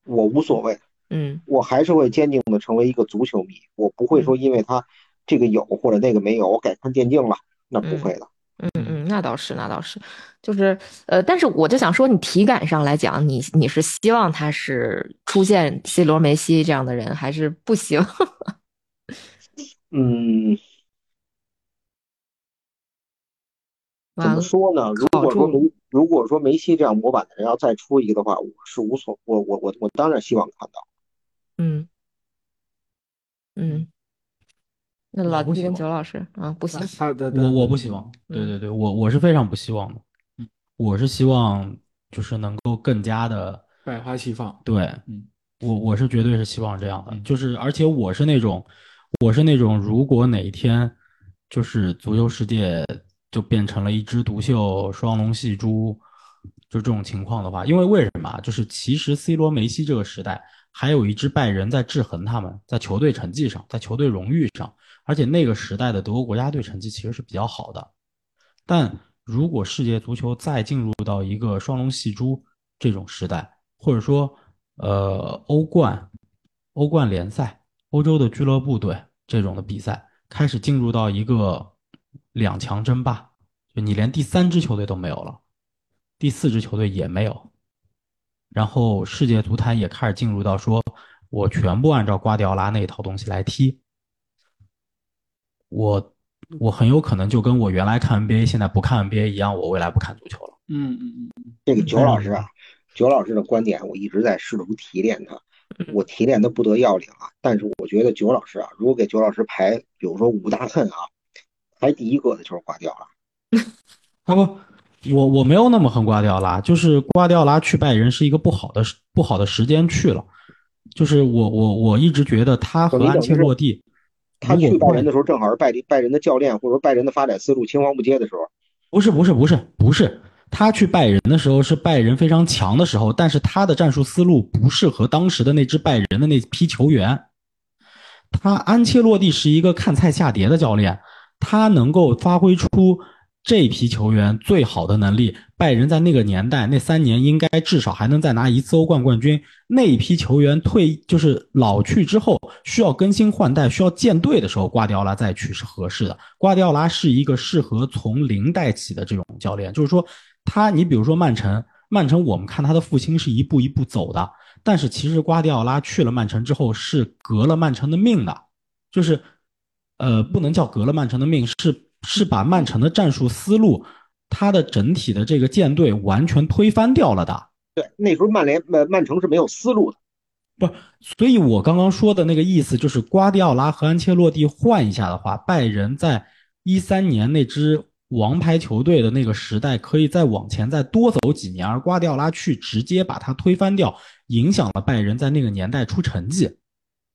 我无所谓。嗯，我还是会坚定的成为一个足球迷，我不会说因为他。这个有或者那个没有，我改看电竞了，那不会的。嗯嗯，那倒是，那倒是，就是呃，但是我就想说，你体感上来讲，你你是希望他是出现 C 罗、梅西这样的人，还是不希望？*laughs* 嗯，怎么说呢？如果说梅，如果说梅西这样模板的人要再出一个的话，我是无所，我我我我当然希望看到。嗯。嗯。那老弟跟九老师啊，不行，我我不希望，对对对，我我是非常不希望的，我是希望就是能够更加的百花齐放，对，嗯，我我是绝对是希望这样的，就是而且我是那种，我是那种如果哪一天就是足球世界就变成了一枝独秀、双龙戏珠，就这种情况的话，因为为什么？就是其实 C 罗、梅西这个时代还有一支拜仁在制衡他们，在球队成绩上，在球队荣誉上。而且那个时代的德国国家队成绩其实是比较好的，但如果世界足球再进入到一个双龙戏珠这种时代，或者说，呃，欧冠、欧冠联赛、欧洲的俱乐部队这种的比赛开始进入到一个两强争霸，就你连第三支球队都没有了，第四支球队也没有，然后世界足坛也开始进入到说我全部按照瓜迪奥拉那一套东西来踢。我我很有可能就跟我原来看 NBA，现在不看 NBA 一样，我未来不看足球了。嗯嗯嗯，这个九老师啊，九老师的观点我一直在试图提炼他，我提炼的不得要领啊。但是我觉得九老师啊，如果给九老师排，比如说五大恨啊，排第一个的就是瓜迪奥拉。*laughs* 啊不，我我没有那么恨瓜迪奥拉，就是瓜迪奥拉去拜仁是一个不好的不好的时间去了，就是我我我一直觉得他和安切洛蒂。他去拜仁的时候，正好是拜拜仁的教练或者说拜仁的发展思路青黄不接的时候。不是不是不是不是，他去拜仁的时候是拜仁非常强的时候，但是他的战术思路不适合当时的那支拜仁的那批球员。他安切洛蒂是一个看菜下碟的教练，他能够发挥出这批球员最好的能力，拜仁在那个年代那三年应该至少还能再拿一次欧冠冠军。那一批球员退就是老去之后，需要更新换代，需要建队的时候，瓜迪奥拉再去是合适的。瓜迪奥拉是一个适合从零带起的这种教练，就是说他，你比如说曼城，曼城我们看他的复兴是一步一步走的，但是其实瓜迪奥拉去了曼城之后是革了曼城的命的，就是呃不能叫革了曼城的命，是是把曼城的战术思路。他的整体的这个舰队完全推翻掉了的。对，那时候曼联、曼曼城是没有思路的，不，所以我刚刚说的那个意思就是，瓜迪奥拉和安切洛蒂换一下的话，拜仁在一三年那支王牌球队的那个时代，可以再往前再多走几年，而瓜迪奥拉去直接把他推翻掉，影响了拜仁在那个年代出成绩。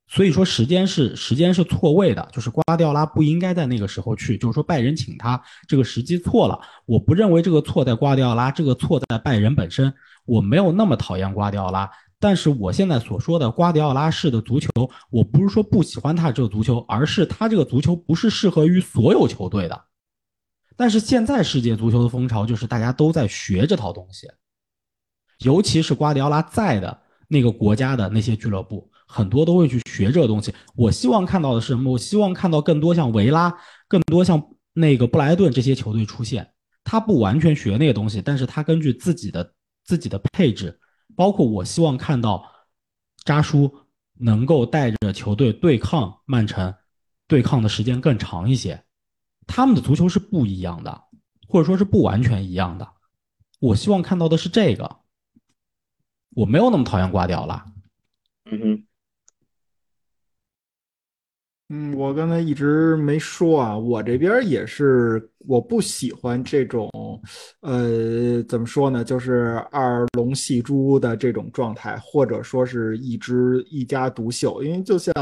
所以说时间是时间是错位的，就是瓜迪奥拉不应该在那个时候去，就是说拜仁请他这个时机错了。我不认为这个错在瓜迪奥拉，这个错在拜仁本身。我没有那么讨厌瓜迪奥拉，但是我现在所说的瓜迪奥拉式的足球，我不是说不喜欢他这个足球，而是他这个足球不是适合于所有球队的。但是现在世界足球的风潮就是大家都在学这套东西，尤其是瓜迪奥拉在的那个国家的那些俱乐部。很多都会去学这个东西。我希望看到的是什么？我希望看到更多像维拉、更多像那个布莱顿这些球队出现。他不完全学那个东西，但是他根据自己的自己的配置，包括我希望看到扎叔能够带着球队对抗曼城，对抗的时间更长一些。他们的足球是不一样的，或者说是不完全一样的。我希望看到的是这个。我没有那么讨厌瓜迪奥拉。嗯哼。嗯，我刚才一直没说啊，我这边也是，我不喜欢这种，呃，怎么说呢，就是二龙戏珠的这种状态，或者说是一枝一家独秀。因为就像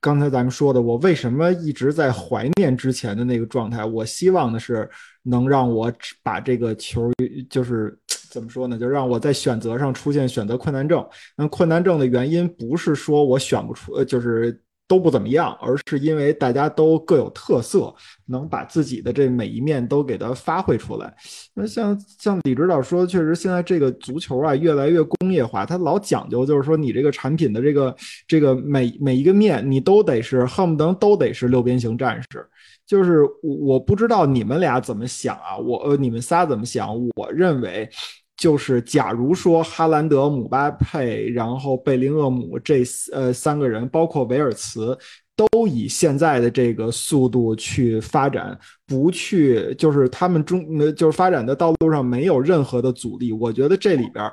刚才咱们说的，我为什么一直在怀念之前的那个状态？我希望的是能让我把这个球，就是怎么说呢，就让我在选择上出现选择困难症。那困难症的原因不是说我选不出，呃，就是。都不怎么样，而是因为大家都各有特色，能把自己的这每一面都给它发挥出来。那像像李指导说，确实现在这个足球啊越来越工业化，它老讲究就是说你这个产品的这个这个每每一个面你都得是恨不得都得是六边形战士。就是我不知道你们俩怎么想啊，我呃你们仨怎么想？我认为。就是，假如说哈兰德、姆巴佩，然后贝林厄姆这呃三个人，包括维尔茨，都以现在的这个速度去发展，不去就是他们中就是发展的道路上没有任何的阻力。我觉得这里边，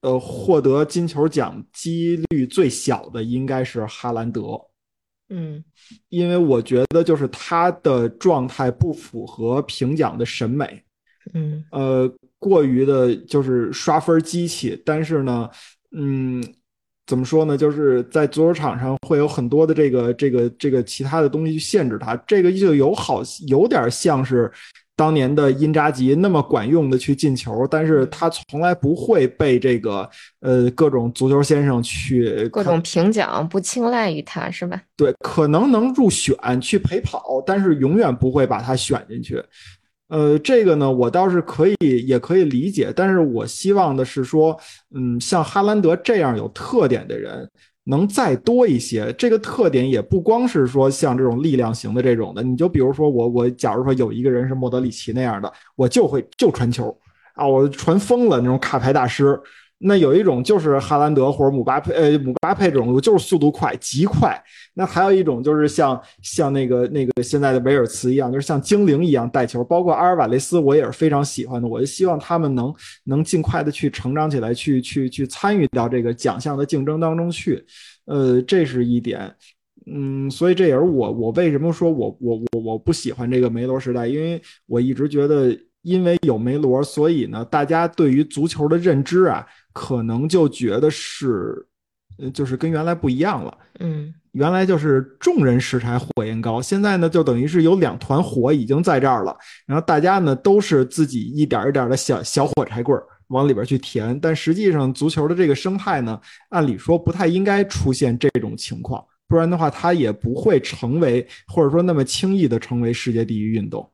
呃，获得金球奖几率最小的应该是哈兰德。嗯，因为我觉得就是他的状态不符合评奖的审美。嗯，呃。过于的就是刷分机器，但是呢，嗯，怎么说呢？就是在足球场上会有很多的这个这个这个其他的东西去限制他。这个就有好有点像是当年的因扎吉那么管用的去进球，但是他从来不会被这个呃各种足球先生去各种评奖不青睐于他，是吧？对，可能能入选去陪跑，但是永远不会把他选进去。呃，这个呢，我倒是可以，也可以理解。但是我希望的是说，嗯，像哈兰德这样有特点的人能再多一些。这个特点也不光是说像这种力量型的这种的，你就比如说我，我假如说有一个人是莫德里奇那样的，我就会就传球啊，我传疯了那种卡牌大师。那有一种就是哈兰德或者姆巴佩，呃，姆巴佩这种就是速度快，极快。那还有一种就是像像那个那个现在的维尔茨一样，就是像精灵一样带球。包括阿尔瓦雷斯，我也是非常喜欢的。我就希望他们能能尽快的去成长起来，去去去参与到这个奖项的竞争当中去。呃，这是一点。嗯，所以这也是我我为什么说我我我我不喜欢这个梅罗时代，因为我一直觉得，因为有梅罗，所以呢，大家对于足球的认知啊。可能就觉得是，呃，就是跟原来不一样了。嗯，原来就是众人拾柴火焰高，现在呢就等于是有两团火已经在这儿了，然后大家呢都是自己一点一点的小小火柴棍儿往里边去填。但实际上，足球的这个生态呢，按理说不太应该出现这种情况，不然的话，它也不会成为或者说那么轻易的成为世界第一运动。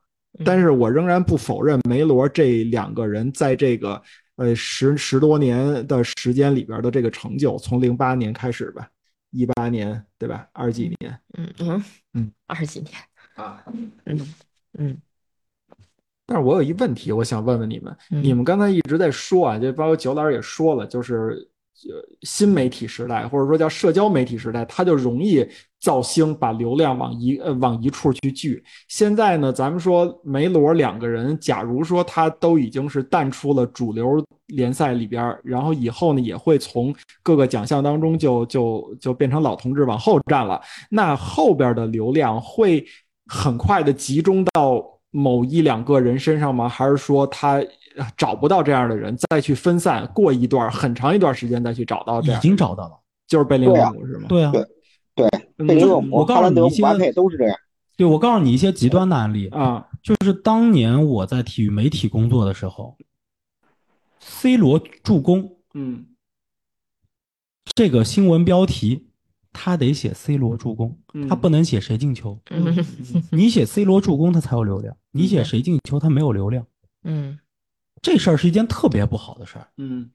但是我仍然不否认梅罗这两个人在这个呃十十多年的时间里边的这个成就，从零八年开始吧，一八年对吧，二几年？嗯嗯嗯，二几年，啊。嗯嗯。但是我有一问题，我想问问你们，嗯。你们刚才一直在说啊，就包括九老师也说了，就是呃新媒体时代或者说叫社交媒体时代，它就容易造星，把流量往一呃往一处去聚。现在呢，咱们说梅罗两个人，假如说他都已经是淡出了主流联赛里边，然后以后呢也会从各个奖项当中就就就变成老同志往后站了，那后边的流量会很快的集中到某一两个人身上吗？还是说他找不到这样的人，再去分散，过一段很长一段时间再去找到这已？经找到了。就是贝林厄姆是吗？对啊，对对，嗯贝林厄姆、我告诉哈兰德、你一些姆巴佩都是这样。对我告诉你一些极端的案例，啊，就是当年我在体育媒体工作的时候，C 罗助攻嗯这个新闻标题，他得写 C 罗助攻，嗯他不能写谁进球。嗯你写 C 罗助攻，他才有流量；你写谁进球，他没有流量。嗯这事儿是一件特别不好的事儿，嗯。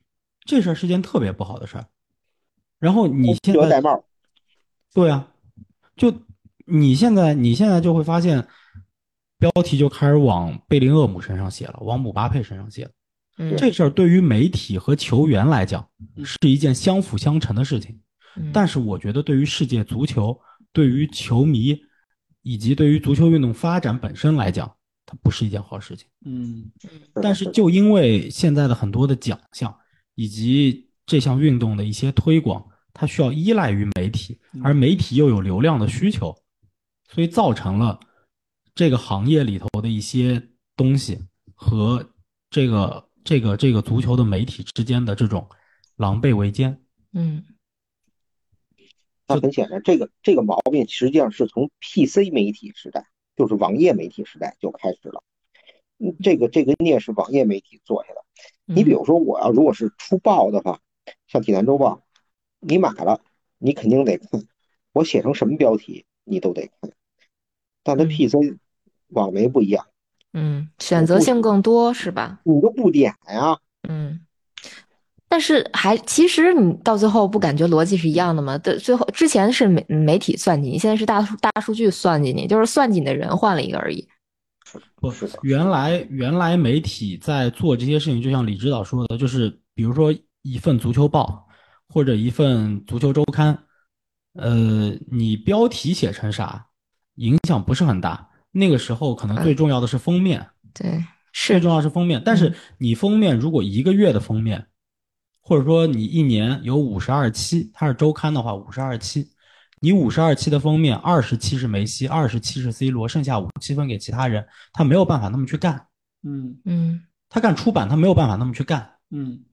这事儿是一件特别不好的事儿。然后你现在戴帽，对啊，就你现在你现在就会发现，标题就开始往贝林厄姆身上写了，往姆巴佩身上写了。嗯，这事儿对于媒体和球员来讲嗯。是一件相辅相成的事情，嗯。但是我觉得对于世界足球、对于球迷以及对于足球运动发展本身来讲，它不是一件好事情。嗯但是就因为现在的很多的奖项以及这项运动的一些推广，它需要依赖于媒体，而媒体又有流量的需求，所以造成了这个行业里头的一些东西和这个这个这个足球的媒体之间的这种狼狈为奸。嗯那很显然，这个这个毛病实际上是从 PC 媒体时代，就是网页媒体时代就开始了。嗯，这个这个孽是网页媒体做下的。你比如说，我要如果是出报的话，像《济南周报》，你买了，你肯定得看，我写成什么标题你都得看。但它嗯 PC 网媒不一样，嗯，选择性更多是吧？你都不点呀。嗯，但是还其实你到最后不感觉逻辑是一样的吗？的最后之前是媒媒体算计你，现在是大数大数据算计你，就是算计你的人换了一个而已。不是的，原来原来媒体在做这些事情，就像李指导说的，就是比如说一份足球报或者一份足球周刊，呃，你标题写成啥，影响不是很大。那个时候可能最重要的是封面，对，是最重要是封面。但是嗯你封面如果一个月的封面，或者说你一年有五十二期，它是周刊的话，五十二期，你五十二期的封面，二十期是梅西，二十期是 C 罗，剩下五期分给其他人，他没有办法那么去干。嗯嗯他干出版，他没有办法那么去干。嗯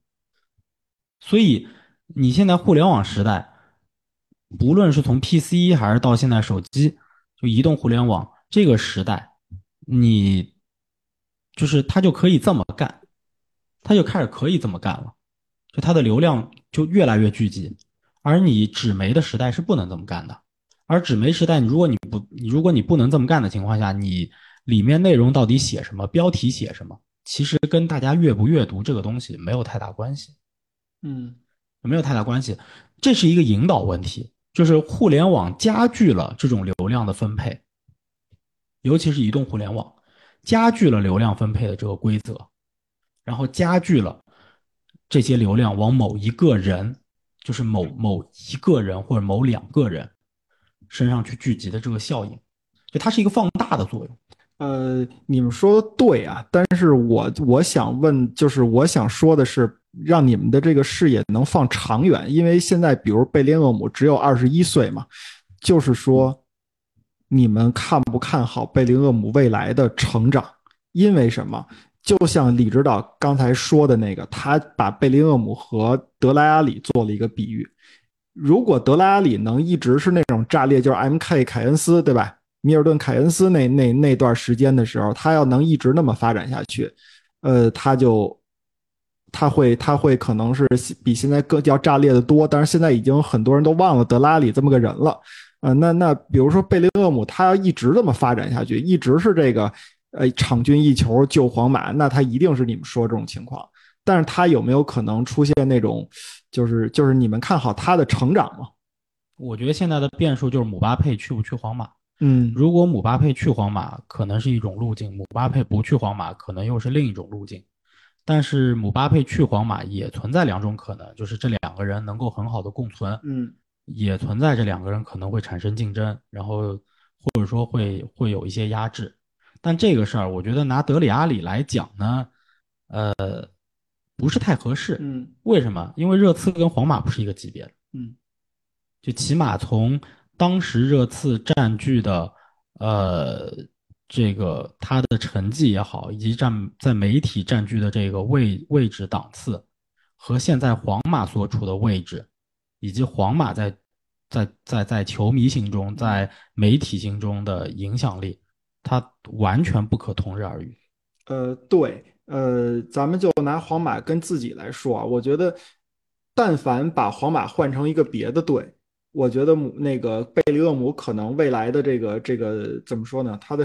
所以你现在互联网时代，不论是从 PC 还是到现在手机，就移动互联网这个时代，你就是他就可以这么干，他就开始可以这么干了，就它的流量就越来越聚集。而你纸媒的时代是不能这么干的，而纸媒时代，你如果你不你如果你不能这么干的情况下，你里面内容到底写什么，标题写什么，其实跟大家阅不阅读这个东西没有太大关系。嗯没有太大关系，这是一个引导问题，就是互联网加剧了这种流量的分配，尤其是移动互联网加剧了流量分配的这个规则，然后加剧了这些流量往某一个人，就是某某一个人或者某两个人身上去聚集的这个效应，就它是一个放大的作用。呃，你们说的对啊，但是我我想问，就是我想说的是，让你们的这个视野能放长远，因为现在比如贝林厄姆只有二十一岁嘛，就是说，你们看不看好贝林厄姆未来的成长？因为什么？就像李指导刚才说的那个，他把贝林厄姆和德莱阿里做了一个比喻。如果德莱阿里能一直是那种炸裂，就是 M.K. 凯恩斯，对吧？米尔顿·凯恩斯那那那段时间的时候，他要能一直那么发展下去，呃，他就他会他会可能是比现在更要炸裂的多。但是现在已经很多人都忘了德拉里这么个人了，呃，那那比如说贝林厄姆，他要一直这么发展下去，一直是这个呃，场均一球救皇马，那他一定是你们说这种情况。但是他有没有可能出现那种，就是就是你们看好他的成长吗？我觉得现在的变数就是姆巴佩去不去皇马。嗯如果姆巴佩去皇马，可能是一种路径；姆巴佩不去皇马，可能又是另一种路径。但是姆巴佩去皇马也存在两种可能，就是这两个人能够很好的共存，嗯也存在这两个人可能会产生竞争，然后或者说会会有一些压制。但这个事儿，我觉得拿德里阿里来讲呢，呃，不是太合适。嗯为什么？因为热刺跟皇马不是一个级别的。嗯就起码从当时热刺占据的呃这个他的成绩也好，以及占在媒体占据的这个位位置档次，和现在皇马所处的位置，以及皇马在在在在球迷心中、在媒体心中的影响力，它完全不可同日而语。呃，对，呃，咱们就拿皇马跟自己来说啊，我觉得，但凡把皇马换成一个别的队，我觉得姆那个贝利厄姆可能未来的这个这个怎么说呢？他的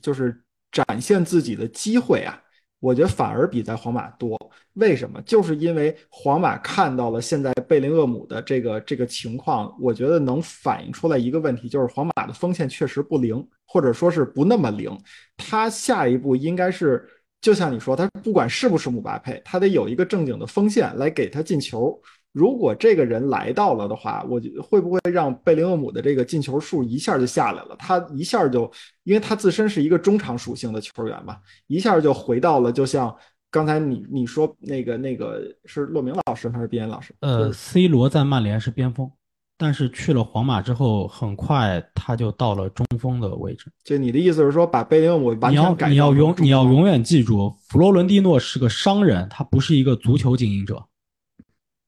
就是展现自己的机会啊，我觉得反而比在皇马多。为什么？就是因为皇马看到了现在贝林厄姆的这个这个情况，我觉得能反映出来一个问题，就是皇马的锋线确实不灵，或者说是不那么灵。他下一步应该是，就像你说，他不管是不是姆巴佩，他得有一个正经的锋线来给他进球。如果这个人来到了的话，我觉得会不会让贝林厄姆的这个进球数一下就下来了？他一下就，因为他自身是一个中场属性的球员嘛，一下就回到了，就像刚才你你说那个那个是骆明老师还是边岩老师？呃，C 罗在曼联是边锋，但是去了皇马之后，很快他就到了中锋的位置。就你的意思是说，把贝林厄姆完你要全改你要永你要永远记住，弗洛伦蒂诺是个商人，他不是一个足球经营者。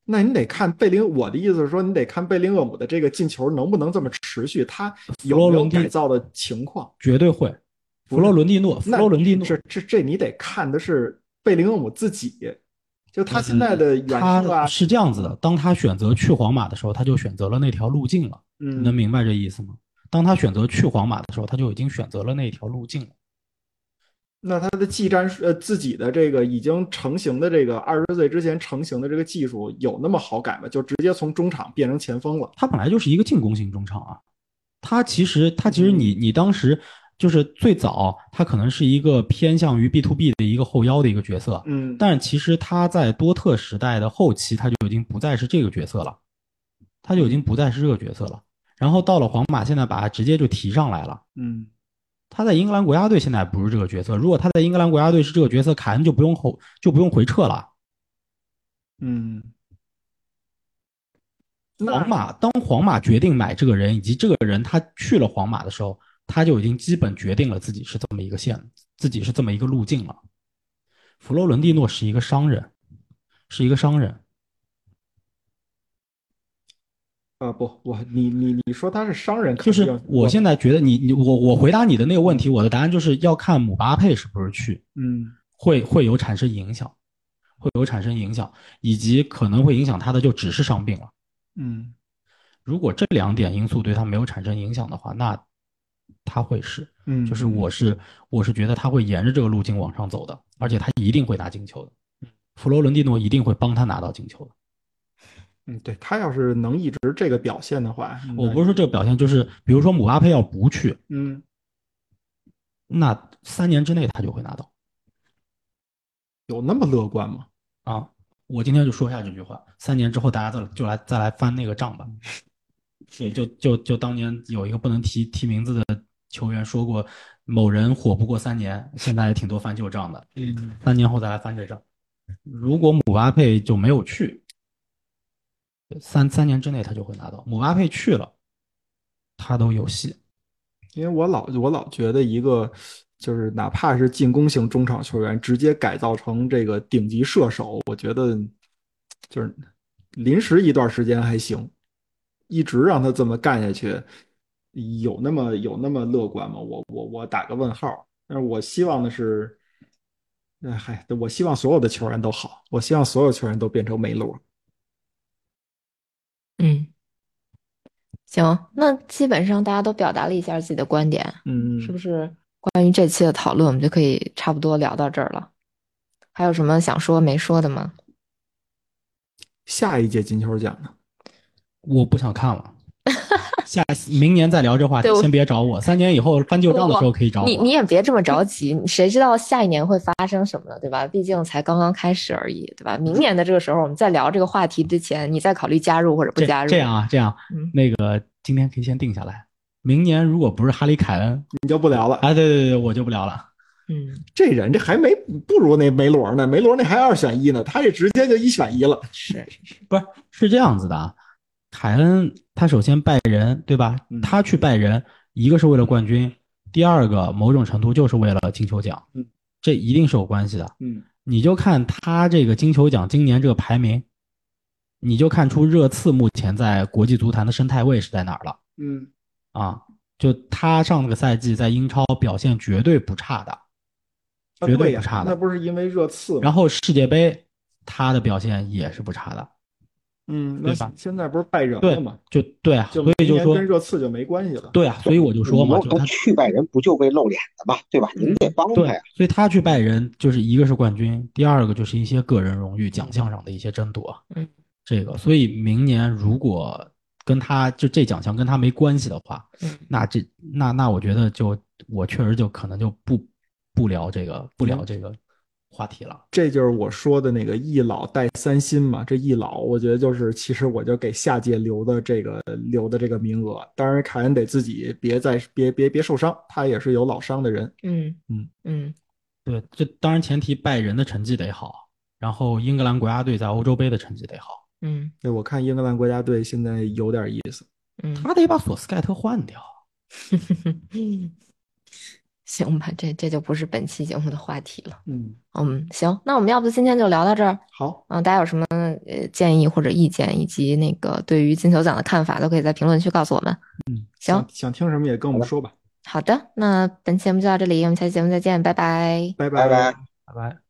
那你得看贝林，我的意思是说，你得看贝林厄姆的这个进球能不能这么持续，他有没有改造的情况。绝对会。弗洛伦蒂诺，弗那洛伦蒂诺，这这这你得看的是贝林厄姆自己，就他现在的远射啊他，是这样子的：当他选择去皇马的时候，他就选择了那条路径了。你能嗯，明白这意思吗？当他选择去皇马的时候，他就已经选择了那条路径了。那他的技战术呃自己的这个已经成型的这个二十岁之前成型的这个技术有那么好改吗？就直接从中场变成前锋了？他本来就是一个进攻型中场啊。他其实他其实你你当时就是最早，他可能是一个偏向于 B to B 的一个后腰的一个角色，嗯，但其实他在多特时代的后期，他就已经不再是这个角色了，他就已经不再是这个角色了。然后到了皇马，现在把他直接就提上来了。嗯他在英格兰国家队现在不是这个角色，如果他在英格兰国家队是这个角色，凯恩就不用后就不用回撤了。嗯，皇马当皇马决定买这个人，以及这个人他去了皇马的时候，他就已经基本决定了自己是这么一个线，自己是这么一个路径了。弗洛伦蒂诺是一个商人，是一个商人。呃不，我你你你说他是商人，就是我现在觉得你你我我回答你的那个问题，我的答案就是要看姆巴佩是不是去，嗯会会有产生影响，会有产生影响，以及可能会影响他的就只是伤病了。嗯如果这两点因素对他没有产生影响的话，那他会是，嗯，就是我是我是觉得他会沿着这个路径往上走的，而且他一定会拿进球的。弗洛伦蒂诺一定会帮他拿到进球的。嗯，对他要是能一直这个表现的话，我不是说这个表现，就是比如说姆巴佩要不去，嗯那三年之内他就会拿到。有那么乐观吗？啊，我今天就说一下这句话，三年之后大家再就来再来翻那个账吧。对，就就就当年有一个不能提提名字的球员说过，某人火不过三年，现在也挺多翻旧账的。嗯三年后再来翻这账。如果姆巴佩就没有去，三三年之内他就会拿到。姆巴佩去了，他都有戏。因为我老我老觉得一个就是哪怕是进攻型中场球员，直接改造成这个顶级射手，我觉得就是临时一段时间还行，一直让他这么干下去，有那么有那么乐观吗？我我我打个问号。但是我希望的是，哎嗨，我希望所有的球员都好，我希望所有球员都变成梅罗。嗯，行，那基本上大家都表达了一下自己的观点，嗯，是不是关于这期的讨论，我们就可以差不多聊到这儿了。还有什么想说没说的吗？下一届金球奖呢？我不想看了。*laughs* 下明年再聊这话先别找我。三年以后翻旧账的时候可以找我。你你也别这么着急，谁知道下一年会发生什么呢？对吧？毕竟才刚刚开始而已，对吧？明年的这个时候，我们在聊这个话题之前，你再考虑加入或者不加入。这样啊，这样，嗯那个今天可以先定下来。明年如果不是哈里凯恩，*laughs* 你就不聊了。哎，对对对，我就不聊了。嗯，这人这还没不如那梅罗呢，梅罗那还二选一呢，他这直接就一选一了。是是是不是是这样子的啊？凯恩他首先拜仁，对吧嗯？他去拜仁，一个是为了冠军，第二个某种程度就是为了金球奖，嗯，这一定是有关系的。嗯，你就看他这个金球奖今年这个排名，你就看出热刺目前在国际足坛的生态位是在哪儿了嗯，啊！就他上个赛季在英超表现绝对不差的，绝啊对不差的那不是因为热刺？然后世界杯他的表现也是不差的，嗯，那对吧现在不是拜仁对了吗？就对啊，所以就说跟热刺就没关系了。对啊，所以我就说嘛，他就他去拜仁不就为露脸的嘛，对吧？你们得帮他对呀。，所以他去拜仁就是一个是冠军，第二个就是一些个人荣誉奖项上的一些争夺。嗯，这个，所以明年如果跟他就这奖项跟他没关系的话，嗯那这那那我觉得就我确实就可能就不不聊这个不聊这个话题了。这就是我说的那个一老带三新嘛。这一老，我觉得就是其实我就给下届留的这个留的这个名额。当然，凯恩得自己别再别别别受伤，他也是有老伤的人。嗯嗯嗯对，这当然前提拜仁的成绩得好，然后英格兰国家队在欧洲杯的成绩得好，嗯对，我看英格兰国家队现在有点意思。嗯他得把索斯盖特换掉。*laughs* 嗯，行吧，这这就不是本期节目的话题了。嗯，嗯，行，那我们要不今天就聊到这儿。好，嗯，大家有什么呃建议或者意见，以及那个对于金球奖的看法，都可以在评论区告诉我们。嗯，行想想听什么也跟我们说吧。好的，那本期节目就到这里，我们下期节目再见，拜拜拜。拜拜拜。拜拜。